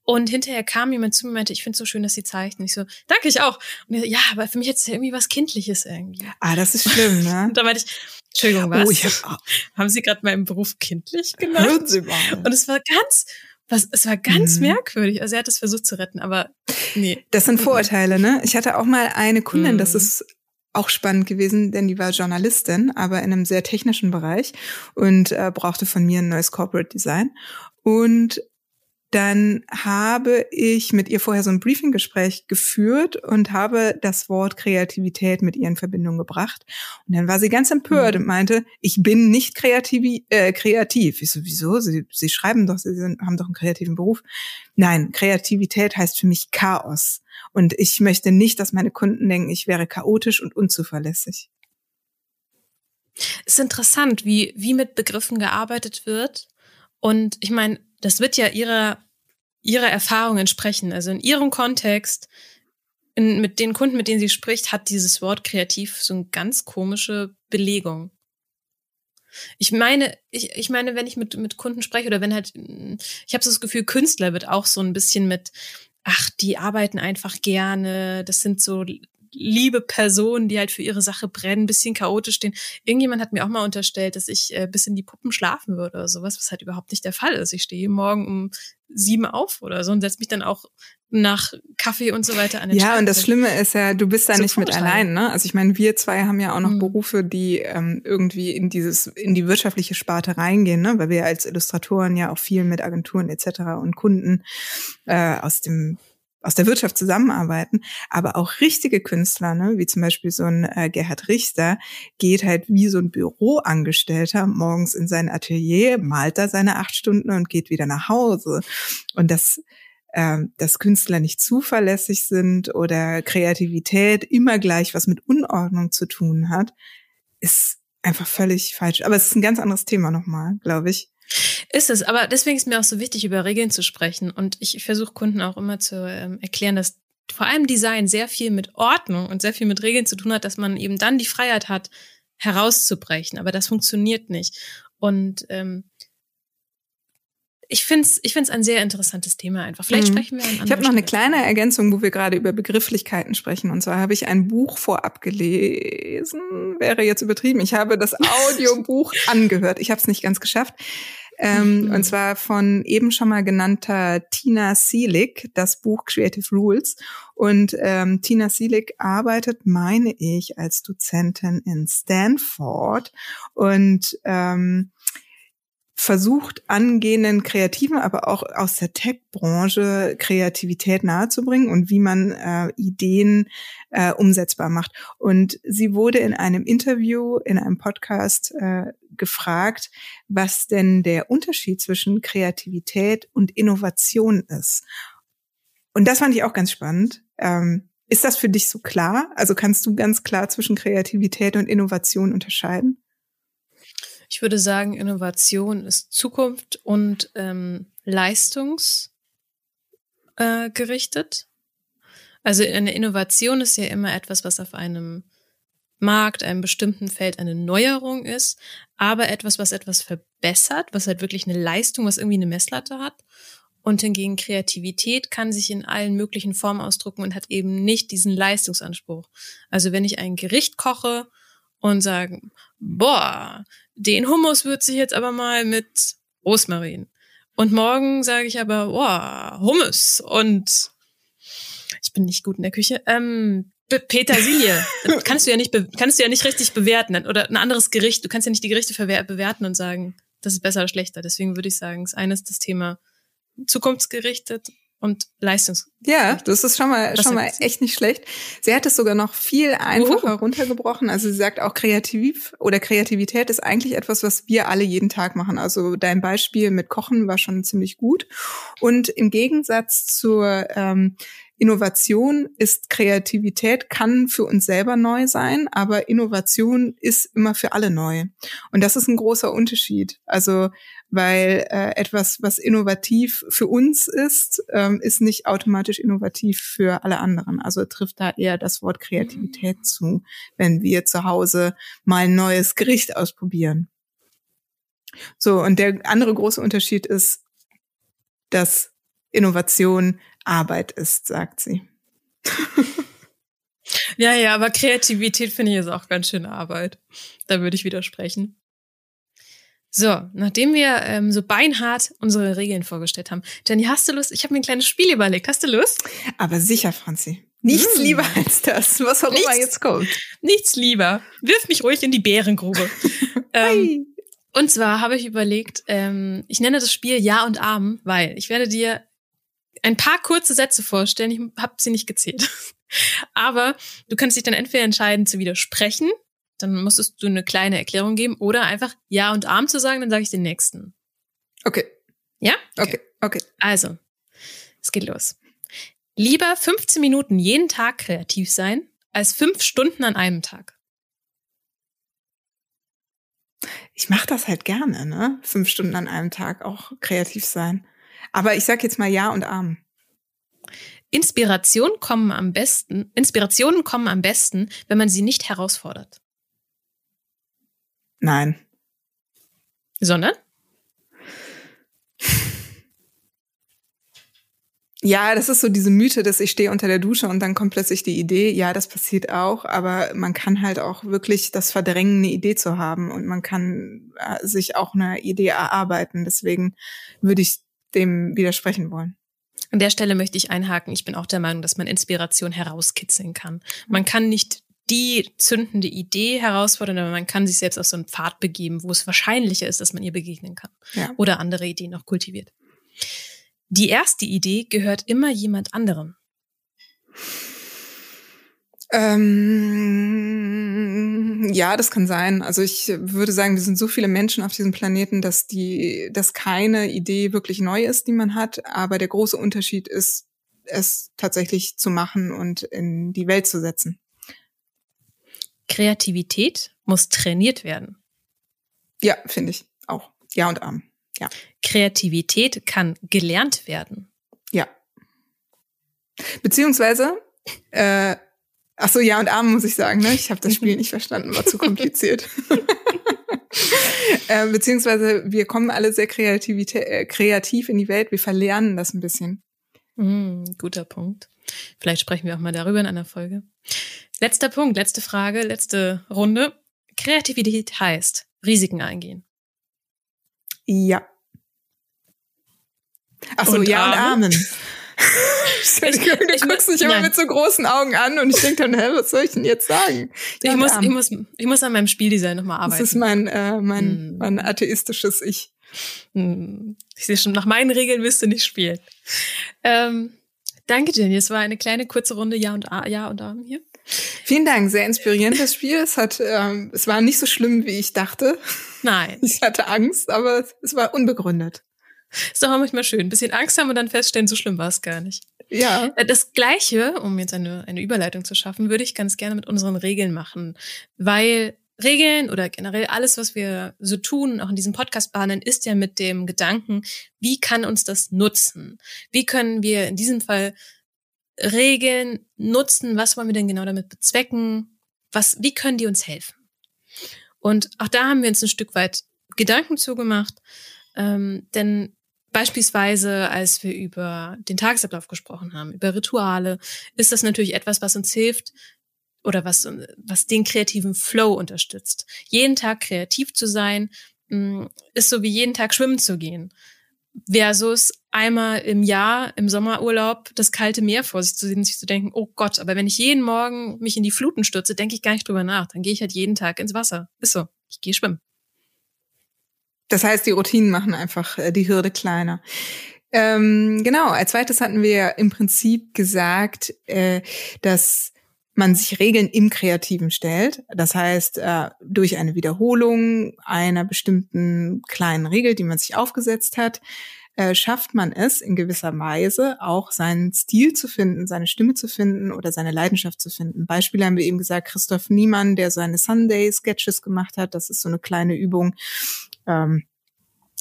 Und hinterher kam jemand zu mir und meinte, ich finde es so schön, dass sie zeichnen. Ich so, danke ich auch. Und ich so, ja, aber für mich jetzt irgendwie was Kindliches irgendwie. Ah, das ist schlimm, ne? und da meinte ich, Entschuldigung, was? Oh, ich hab, Haben Sie gerade meinen Beruf kindlich genannt? Hören Sie mal. Und es war ganz, was, es war ganz mhm. merkwürdig. Also er hat es versucht zu retten, aber nee. Das sind Vorurteile, ne? Ich hatte auch mal eine Kundin, mhm. das ist auch spannend gewesen, denn die war Journalistin, aber in einem sehr technischen Bereich und äh, brauchte von mir ein neues Corporate Design. Und dann habe ich mit ihr vorher so ein Briefinggespräch geführt und habe das Wort Kreativität mit ihr in Verbindung gebracht. Und dann war sie ganz empört mhm. und meinte, ich bin nicht kreativ. Äh, kreativ. Ich so, wieso? Sie, sie schreiben doch, Sie sind, haben doch einen kreativen Beruf. Nein, Kreativität heißt für mich Chaos. Und ich möchte nicht, dass meine Kunden denken, ich wäre chaotisch und unzuverlässig. Es ist interessant, wie, wie mit Begriffen gearbeitet wird. Und ich meine, das wird ja ihrer, ihrer Erfahrung entsprechen. Also in ihrem Kontext, in, mit den Kunden, mit denen sie spricht, hat dieses Wort kreativ so eine ganz komische Belegung. Ich meine, ich, ich meine, wenn ich mit, mit Kunden spreche oder wenn halt, ich habe so das Gefühl, Künstler wird auch so ein bisschen mit, ach, die arbeiten einfach gerne, das sind so liebe Personen, die halt für ihre Sache brennen, bisschen chaotisch stehen. Irgendjemand hat mir auch mal unterstellt, dass ich äh, bis in die Puppen schlafen würde oder sowas, was halt überhaupt nicht der Fall ist. Ich stehe morgen um sieben auf oder so und setze mich dann auch nach Kaffee und so weiter an den Ja, und das Schlimme ist ja, du bist da so nicht mit allein, ne? Also ich meine, wir zwei haben ja auch noch mhm. Berufe, die ähm, irgendwie in dieses, in die wirtschaftliche Sparte reingehen, ne? Weil wir als Illustratoren ja auch viel mit Agenturen etc. und Kunden äh, aus dem aus der Wirtschaft zusammenarbeiten, aber auch richtige Künstler, ne, wie zum Beispiel so ein äh, Gerhard Richter, geht halt wie so ein Büroangestellter morgens in sein Atelier, malt da seine acht Stunden und geht wieder nach Hause. Und das äh, dass Künstler nicht zuverlässig sind oder Kreativität immer gleich was mit Unordnung zu tun hat, ist einfach völlig falsch. Aber es ist ein ganz anderes Thema nochmal, glaube ich. Ist es, aber deswegen ist mir auch so wichtig, über Regeln zu sprechen. Und ich versuche Kunden auch immer zu ähm, erklären, dass vor allem Design sehr viel mit Ordnung und sehr viel mit Regeln zu tun hat, dass man eben dann die Freiheit hat, herauszubrechen. Aber das funktioniert nicht. Und ähm, ich finde es ich find's ein sehr interessantes Thema einfach. Vielleicht mhm. sprechen wir an Ich habe noch eine kleine Ergänzung, wo wir gerade über Begrifflichkeiten sprechen. Und zwar habe ich ein Buch vorab gelesen, wäre jetzt übertrieben. Ich habe das Audiobuch angehört. Ich habe es nicht ganz geschafft. Ähm, mhm. Und zwar von eben schon mal genannter Tina Seelig, das Buch Creative Rules. Und ähm, Tina Seelig arbeitet, meine ich, als Dozentin in Stanford. Und ähm, versucht, angehenden Kreativen, aber auch aus der Tech-Branche Kreativität nahezubringen und wie man äh, Ideen äh, umsetzbar macht. Und sie wurde in einem Interview, in einem Podcast äh, gefragt, was denn der Unterschied zwischen Kreativität und Innovation ist. Und das fand ich auch ganz spannend. Ähm, ist das für dich so klar? Also kannst du ganz klar zwischen Kreativität und Innovation unterscheiden? Ich würde sagen, Innovation ist Zukunft und ähm, leistungsgerichtet. Äh, also eine Innovation ist ja immer etwas, was auf einem Markt, einem bestimmten Feld eine Neuerung ist, aber etwas, was etwas verbessert, was halt wirklich eine Leistung, was irgendwie eine Messlatte hat. Und hingegen Kreativität kann sich in allen möglichen Formen ausdrücken und hat eben nicht diesen Leistungsanspruch. Also wenn ich ein Gericht koche und sage, boah, den Hummus würze ich jetzt aber mal mit Rosmarin. Und morgen sage ich aber, boah, Hummus und ich bin nicht gut in der Küche. Ähm, Petersilie. kannst du ja nicht, kannst du ja nicht richtig bewerten. Oder ein anderes Gericht. Du kannst ja nicht die Gerichte bewerten und sagen, das ist besser oder schlechter. Deswegen würde ich sagen, das eine ist das Thema zukunftsgerichtet und Leistungs. Ja, das ist schon mal, schon mal echt nicht schlecht. Sie hat es sogar noch viel einfacher Uhu. runtergebrochen. Also sie sagt auch kreativ oder Kreativität ist eigentlich etwas, was wir alle jeden Tag machen. Also dein Beispiel mit Kochen war schon ziemlich gut. Und im Gegensatz zur ähm, Innovation ist Kreativität, kann für uns selber neu sein, aber Innovation ist immer für alle neu. Und das ist ein großer Unterschied. Also, weil äh, etwas, was innovativ für uns ist, ähm, ist nicht automatisch innovativ für alle anderen. Also trifft da eher das Wort Kreativität zu, wenn wir zu Hause mal ein neues Gericht ausprobieren. So, und der andere große Unterschied ist, dass Innovation Arbeit ist, sagt sie. ja, ja, aber Kreativität finde ich jetzt auch ganz schön Arbeit. Da würde ich widersprechen. So, nachdem wir ähm, so beinhart unsere Regeln vorgestellt haben, Jenny, hast du Lust? Ich habe mir ein kleines Spiel überlegt. Hast du Lust? Aber sicher, Franzi. Nichts hm. lieber als das, was auch immer jetzt kommt. Nichts lieber. Wirf mich ruhig in die Bärengrube. ähm, und zwar habe ich überlegt, ähm, ich nenne das Spiel Ja und Arm, weil ich werde dir ein paar kurze Sätze vorstellen. Ich habe sie nicht gezählt. Aber du kannst dich dann entweder entscheiden zu widersprechen, dann musstest du eine kleine Erklärung geben, oder einfach Ja und Arm zu sagen, dann sage ich den nächsten. Okay. Ja? Okay, okay. Also, es geht los. Lieber 15 Minuten jeden Tag kreativ sein, als fünf Stunden an einem Tag. Ich mache das halt gerne, ne? Fünf Stunden an einem Tag auch kreativ sein. Aber ich sag jetzt mal Ja und Arm. Inspiration kommen am besten, Inspirationen kommen am besten, wenn man sie nicht herausfordert. Nein. Sondern? Ja, das ist so diese Mythe, dass ich stehe unter der Dusche und dann kommt plötzlich die Idee. Ja, das passiert auch, aber man kann halt auch wirklich das verdrängen, eine Idee zu haben und man kann äh, sich auch eine Idee erarbeiten. Deswegen würde ich dem widersprechen wollen. An der Stelle möchte ich einhaken. Ich bin auch der Meinung, dass man Inspiration herauskitzeln kann. Man kann nicht die zündende Idee herausfordern, aber man kann sich selbst auf so einen Pfad begeben, wo es wahrscheinlicher ist, dass man ihr begegnen kann. Ja. Oder andere Ideen noch kultiviert. Die erste Idee gehört immer jemand anderem. Ähm, ja, das kann sein. Also ich würde sagen, wir sind so viele Menschen auf diesem Planeten, dass die, dass keine Idee wirklich neu ist, die man hat. Aber der große Unterschied ist, es tatsächlich zu machen und in die Welt zu setzen. Kreativität muss trainiert werden. Ja, finde ich auch. Ja und arm. Ja. Kreativität kann gelernt werden. Ja. Beziehungsweise äh, Ach so, ja und Arm muss ich sagen, ne? Ich habe das Spiel nicht verstanden, war zu kompliziert. äh, beziehungsweise wir kommen alle sehr äh, kreativ in die Welt, wir verlernen das ein bisschen. Mm, guter Punkt. Vielleicht sprechen wir auch mal darüber in einer Folge. Letzter Punkt, letzte Frage, letzte Runde. Kreativität heißt Risiken eingehen. Ja. Ach so, und ja Armen. und Armen. ich, du ich, guckst mich immer mit so großen Augen an und ich denke dann, hä, was soll ich denn jetzt sagen? Ja, ich, muss, ich, muss, ich muss an meinem Spieldesign nochmal arbeiten. Das ist mein, äh, mein, hm. mein atheistisches Ich. Hm. Ich sehe schon, nach meinen Regeln wirst du nicht spielen. Ähm, danke, Jenny. Es war eine kleine kurze Runde Ja und A, Ja und Arm hier. Vielen Dank, sehr inspirierend das Spiel. Es hat, ähm, es war nicht so schlimm, wie ich dachte. Nein. Ich hatte Angst, aber es war unbegründet. Ist doch auch manchmal schön. Ein bisschen Angst haben und dann feststellen, so schlimm war es gar nicht. Ja. Äh, das Gleiche, um jetzt eine, eine Überleitung zu schaffen, würde ich ganz gerne mit unseren Regeln machen. Weil Regeln oder generell alles, was wir so tun, auch in diesem Podcast behandeln, ist ja mit dem Gedanken, wie kann uns das nutzen? Wie können wir in diesem Fall Regeln nutzen? Was wollen wir denn genau damit bezwecken? Was, wie können die uns helfen? Und auch da haben wir uns ein Stück weit Gedanken zugemacht, ähm, denn Beispielsweise, als wir über den Tagesablauf gesprochen haben, über Rituale, ist das natürlich etwas, was uns hilft oder was, was den kreativen Flow unterstützt. Jeden Tag kreativ zu sein, mm, ist so wie jeden Tag schwimmen zu gehen. Versus einmal im Jahr im Sommerurlaub das kalte Meer vor sich zu sehen sich zu denken, oh Gott, aber wenn ich jeden Morgen mich in die Fluten stürze, denke ich gar nicht drüber nach. Dann gehe ich halt jeden Tag ins Wasser. Ist so. Ich gehe schwimmen. Das heißt, die Routinen machen einfach äh, die Hürde kleiner. Ähm, genau, als zweites hatten wir im Prinzip gesagt, äh, dass man sich Regeln im Kreativen stellt. Das heißt, äh, durch eine Wiederholung einer bestimmten kleinen Regel, die man sich aufgesetzt hat, äh, schafft man es in gewisser Weise auch seinen Stil zu finden, seine Stimme zu finden oder seine Leidenschaft zu finden. Beispiele haben wir eben gesagt, Christoph Niemann, der seine Sunday-Sketches gemacht hat. Das ist so eine kleine Übung, ähm,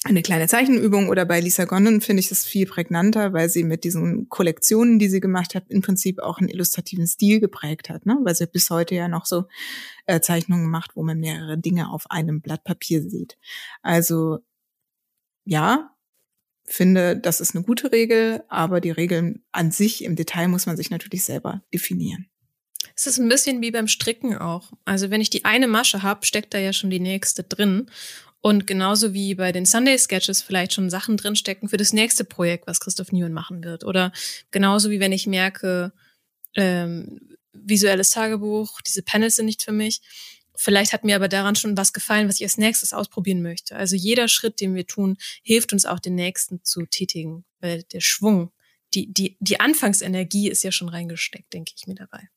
eine kleine Zeichenübung oder bei Lisa Gondon finde ich das viel prägnanter, weil sie mit diesen Kollektionen, die sie gemacht hat, im Prinzip auch einen illustrativen Stil geprägt hat, ne? weil sie bis heute ja noch so äh, Zeichnungen macht, wo man mehrere Dinge auf einem Blatt Papier sieht. Also ja, finde, das ist eine gute Regel, aber die Regeln an sich im Detail muss man sich natürlich selber definieren. Es ist ein bisschen wie beim Stricken auch. Also wenn ich die eine Masche habe, steckt da ja schon die nächste drin. Und genauso wie bei den Sunday Sketches vielleicht schon Sachen drinstecken für das nächste Projekt, was Christoph Niemann machen wird. Oder genauso wie wenn ich merke, ähm, visuelles Tagebuch, diese Panels sind nicht für mich. Vielleicht hat mir aber daran schon was gefallen, was ich als nächstes ausprobieren möchte. Also jeder Schritt, den wir tun, hilft uns auch den nächsten zu tätigen, weil der Schwung, die, die, die Anfangsenergie ist ja schon reingesteckt, denke ich mir dabei.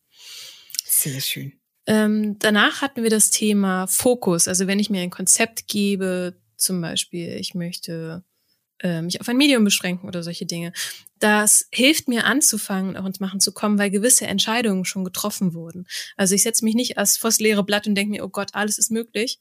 Sehr schön. Ähm, danach hatten wir das Thema Fokus. Also wenn ich mir ein Konzept gebe, zum Beispiel, ich möchte äh, mich auf ein Medium beschränken oder solche Dinge. Das hilft mir anzufangen, auch ins Machen zu kommen, weil gewisse Entscheidungen schon getroffen wurden. Also ich setze mich nicht erst vors leere Blatt und denke mir, oh Gott, alles ist möglich,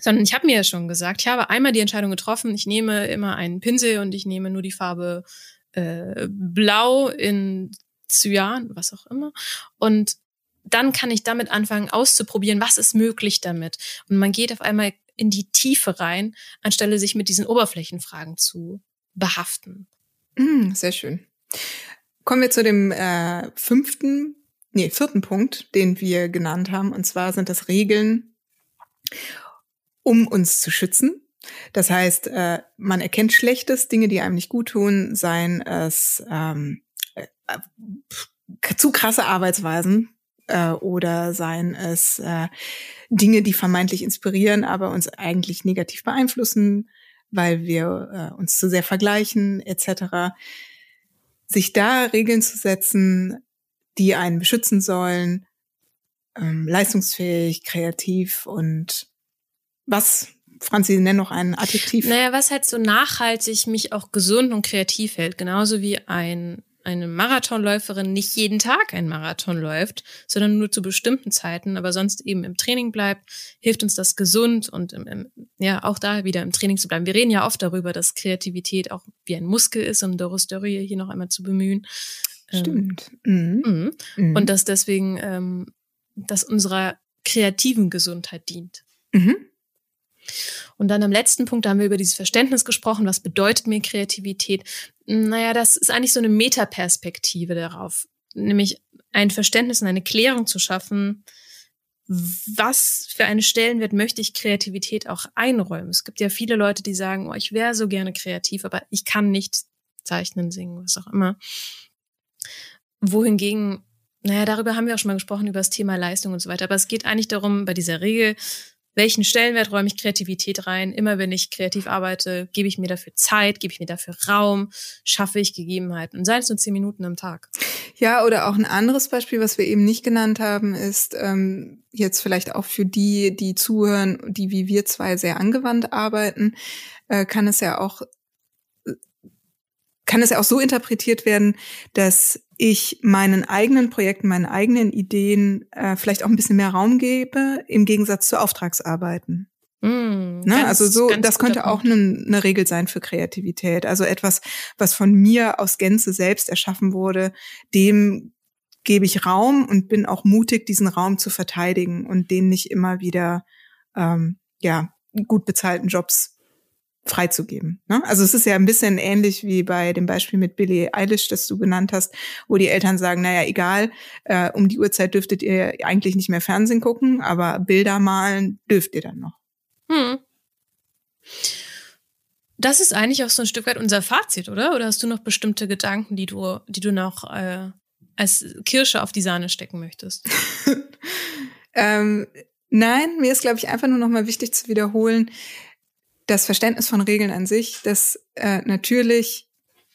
sondern ich habe mir ja schon gesagt, ich habe einmal die Entscheidung getroffen, ich nehme immer einen Pinsel und ich nehme nur die Farbe äh, Blau in Cyan, was auch immer. Und dann kann ich damit anfangen auszuprobieren, was ist möglich damit. Und man geht auf einmal in die Tiefe rein, anstelle sich mit diesen Oberflächenfragen zu behaften. Mm, sehr schön. Kommen wir zu dem äh, fünften, nee, vierten Punkt, den wir genannt haben. Und zwar sind das Regeln, um uns zu schützen. Das heißt, äh, man erkennt Schlechtes, Dinge, die einem nicht gut tun, seien es ähm, äh, zu krasse Arbeitsweisen, äh, oder seien es äh, Dinge, die vermeintlich inspirieren, aber uns eigentlich negativ beeinflussen, weil wir äh, uns zu sehr vergleichen etc. Sich da Regeln zu setzen, die einen beschützen sollen, ähm, leistungsfähig, kreativ und was Franzi, nenn noch ein Adjektiv. Naja, was halt so nachhaltig mich auch gesund und kreativ hält, genauso wie ein eine Marathonläuferin nicht jeden Tag einen Marathon läuft, sondern nur zu bestimmten Zeiten, aber sonst eben im Training bleibt, hilft uns das gesund und im, im, ja auch da wieder im Training zu bleiben. Wir reden ja oft darüber, dass Kreativität auch wie ein Muskel ist, um Doris Dörrie hier noch einmal zu bemühen. Ähm, Stimmt. Ähm, mhm. Mhm. Und dass deswegen ähm, das unserer kreativen Gesundheit dient. Mhm. Und dann am letzten Punkt, da haben wir über dieses Verständnis gesprochen. Was bedeutet mir Kreativität? Naja, das ist eigentlich so eine Metaperspektive darauf. Nämlich ein Verständnis und eine Klärung zu schaffen, was für einen Stellenwert möchte ich Kreativität auch einräumen? Es gibt ja viele Leute, die sagen, oh, ich wäre so gerne kreativ, aber ich kann nicht zeichnen, singen, was auch immer. Wohingegen, naja, darüber haben wir auch schon mal gesprochen, über das Thema Leistung und so weiter. Aber es geht eigentlich darum, bei dieser Regel, welchen Stellenwert räume ich Kreativität rein? Immer wenn ich kreativ arbeite, gebe ich mir dafür Zeit, gebe ich mir dafür Raum, schaffe ich Gegebenheiten. Und sei es nur zehn Minuten am Tag. Ja, oder auch ein anderes Beispiel, was wir eben nicht genannt haben, ist ähm, jetzt vielleicht auch für die, die zuhören, die wie wir zwei sehr angewandt arbeiten, äh, kann es ja auch kann es ja auch so interpretiert werden, dass ich meinen eigenen Projekten, meinen eigenen Ideen äh, vielleicht auch ein bisschen mehr Raum gebe, im Gegensatz zu Auftragsarbeiten. Mm, ne? Ganz, also so, das könnte auch eine, eine Regel sein für Kreativität. Also etwas, was von mir aus Gänze selbst erschaffen wurde, dem gebe ich Raum und bin auch mutig, diesen Raum zu verteidigen und den nicht immer wieder ähm, ja gut bezahlten Jobs freizugeben. Ne? Also es ist ja ein bisschen ähnlich wie bei dem Beispiel mit Billie Eilish, das du genannt hast, wo die Eltern sagen, naja, egal, äh, um die Uhrzeit dürftet ihr eigentlich nicht mehr Fernsehen gucken, aber Bilder malen dürft ihr dann noch. Hm. Das ist eigentlich auch so ein Stück weit unser Fazit, oder? Oder hast du noch bestimmte Gedanken, die du, die du noch äh, als Kirsche auf die Sahne stecken möchtest? ähm, nein, mir ist, glaube ich, einfach nur noch mal wichtig zu wiederholen, das Verständnis von Regeln an sich, dass äh, natürlich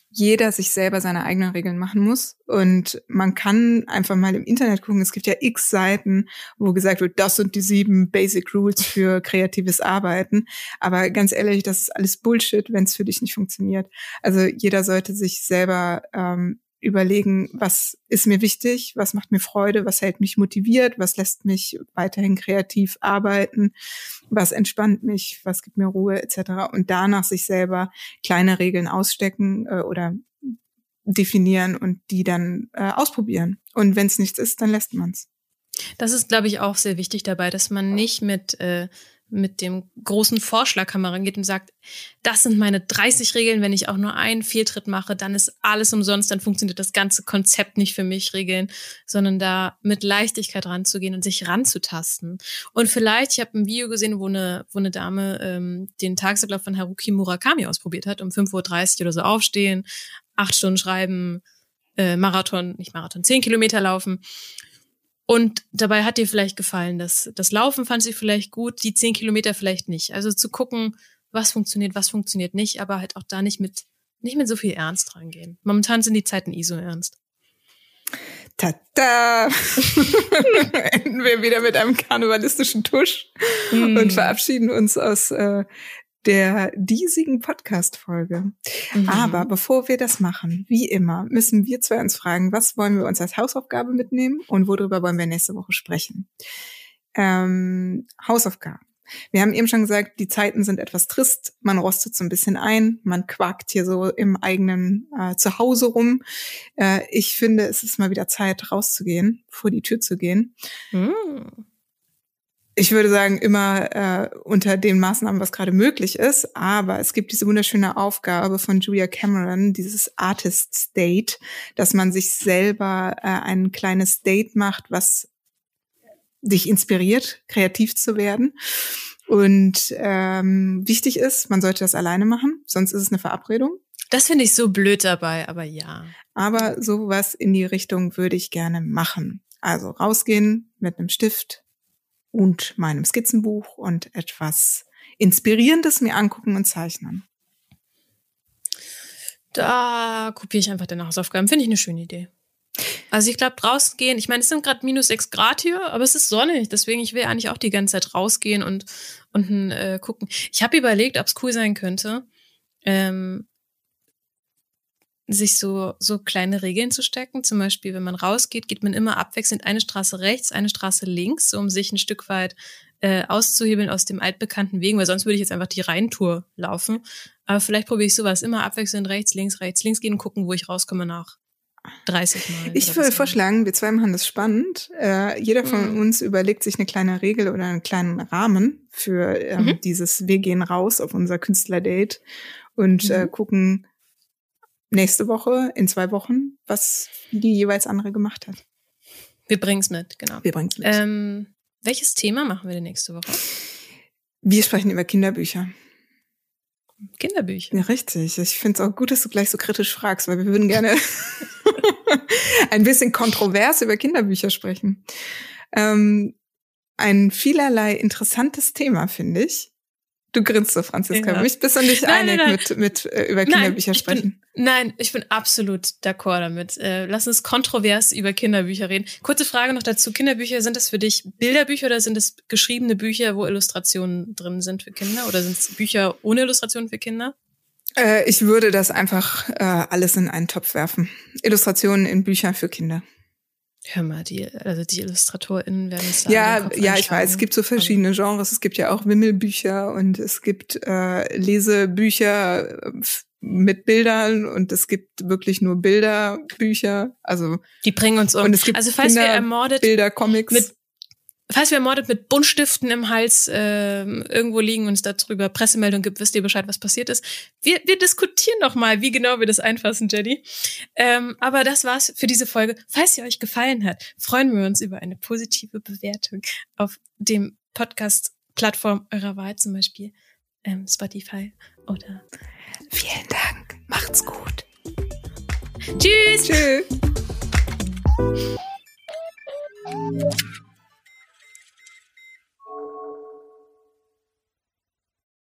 jeder sich selber seine eigenen Regeln machen muss. Und man kann einfach mal im Internet gucken. Es gibt ja x Seiten, wo gesagt wird, das sind die sieben Basic Rules für kreatives Arbeiten. Aber ganz ehrlich, das ist alles Bullshit, wenn es für dich nicht funktioniert. Also jeder sollte sich selber ähm, überlegen, was ist mir wichtig, was macht mir Freude, was hält mich motiviert, was lässt mich weiterhin kreativ arbeiten, was entspannt mich, was gibt mir Ruhe etc. Und danach sich selber kleine Regeln ausstecken äh, oder definieren und die dann äh, ausprobieren. Und wenn es nichts ist, dann lässt man es. Das ist, glaube ich, auch sehr wichtig dabei, dass man nicht mit äh, mit dem großen Vorschlagkamera geht und sagt, das sind meine 30 Regeln, wenn ich auch nur einen Fehltritt mache, dann ist alles umsonst, dann funktioniert das ganze Konzept nicht für mich, Regeln, sondern da mit Leichtigkeit ranzugehen und sich ranzutasten. Und vielleicht, ich habe ein Video gesehen, wo eine, wo eine Dame ähm, den Tagesablauf von Haruki Murakami ausprobiert hat, um 5.30 Uhr oder so aufstehen, acht Stunden schreiben, äh, Marathon, nicht Marathon, zehn Kilometer laufen. Und dabei hat dir vielleicht gefallen, dass das Laufen fand sie vielleicht gut, die zehn Kilometer vielleicht nicht. Also zu gucken, was funktioniert, was funktioniert nicht, aber halt auch da nicht mit, nicht mit so viel Ernst rangehen. Momentan sind die Zeiten ISO ernst. Tada! Enden wir wieder mit einem karnevalistischen Tusch mm. und verabschieden uns aus äh, der diesigen Podcast-Folge. Mhm. Aber bevor wir das machen, wie immer, müssen wir zwei uns fragen, was wollen wir uns als Hausaufgabe mitnehmen und worüber wollen wir nächste Woche sprechen? Ähm, Hausaufgaben. Wir haben eben schon gesagt, die Zeiten sind etwas trist, man rostet so ein bisschen ein, man quakt hier so im eigenen äh, Zuhause rum. Äh, ich finde, es ist mal wieder Zeit, rauszugehen, vor die Tür zu gehen. Mhm ich würde sagen, immer äh, unter den Maßnahmen, was gerade möglich ist. Aber es gibt diese wunderschöne Aufgabe von Julia Cameron, dieses Artist State, dass man sich selber äh, ein kleines Date macht, was dich inspiriert, kreativ zu werden. Und ähm, wichtig ist, man sollte das alleine machen, sonst ist es eine Verabredung. Das finde ich so blöd dabei, aber ja. Aber sowas in die Richtung würde ich gerne machen. Also rausgehen mit einem Stift, und meinem Skizzenbuch und etwas Inspirierendes mir angucken und zeichnen. Da kopiere ich einfach deine Hausaufgaben. Finde ich eine schöne Idee. Also ich glaube, draußen gehen, ich meine, es sind gerade minus sechs Grad hier, aber es ist sonnig, deswegen ich will eigentlich auch die ganze Zeit rausgehen und, und äh, gucken. Ich habe überlegt, ob es cool sein könnte, ähm, sich so, so kleine Regeln zu stecken. Zum Beispiel, wenn man rausgeht, geht man immer abwechselnd eine Straße rechts, eine Straße links, um sich ein Stück weit äh, auszuhebeln aus dem altbekannten Wegen, weil sonst würde ich jetzt einfach die Rheintour laufen. Aber vielleicht probiere ich sowas immer abwechselnd rechts, links, rechts, links gehen und gucken, wo ich rauskomme nach 30 Mal. Ich würde vorschlagen, wir zwei machen das spannend. Äh, jeder von mhm. uns überlegt sich eine kleine Regel oder einen kleinen Rahmen für ähm, mhm. dieses Wir gehen raus auf unser Künstlerdate und mhm. äh, gucken, nächste Woche, in zwei Wochen, was die jeweils andere gemacht hat. Wir bringen es mit, genau. Wir bringen es mit. Ähm, welches Thema machen wir denn nächste Woche? Wir sprechen über Kinderbücher. Kinderbücher. Ja, richtig. Ich finde es auch gut, dass du gleich so kritisch fragst, weil wir würden gerne ein bisschen kontrovers über Kinderbücher sprechen. Ähm, ein vielerlei interessantes Thema, finde ich. Du grinst so, Franziska. Ja. Mich bist du nicht nein, einig nein, nein. mit, mit äh, über Kinderbücher nein, sprechen? Bin, nein, ich bin absolut d'accord damit. Äh, lass uns kontrovers über Kinderbücher reden. Kurze Frage noch dazu. Kinderbücher, sind das für dich Bilderbücher oder sind es geschriebene Bücher, wo Illustrationen drin sind für Kinder? Oder sind es Bücher ohne Illustrationen für Kinder? Äh, ich würde das einfach äh, alles in einen Topf werfen. Illustrationen in Büchern für Kinder. Hör mal, die, also die IllustratorInnen werden es da Ja, ja, ich weiß, es gibt so verschiedene Genres. Es gibt ja auch Wimmelbücher und es gibt äh, Lesebücher äh, mit Bildern und es gibt wirklich nur Bilderbücher. Also die bringen uns um. Und es gibt also falls wir ermordet Bilder, Comics. mit Falls wir ermordet mit Buntstiften im Hals äh, irgendwo liegen und es darüber Pressemeldung gibt, wisst ihr Bescheid, was passiert ist. Wir, wir diskutieren noch mal, wie genau wir das einfassen, Jenny. Ähm, aber das war's für diese Folge. Falls sie euch gefallen hat, freuen wir uns über eine positive Bewertung auf dem Podcast-Plattform eurer Wahl, zum Beispiel ähm, Spotify oder. Vielen Dank. Macht's gut. Tschüss. Tschüss.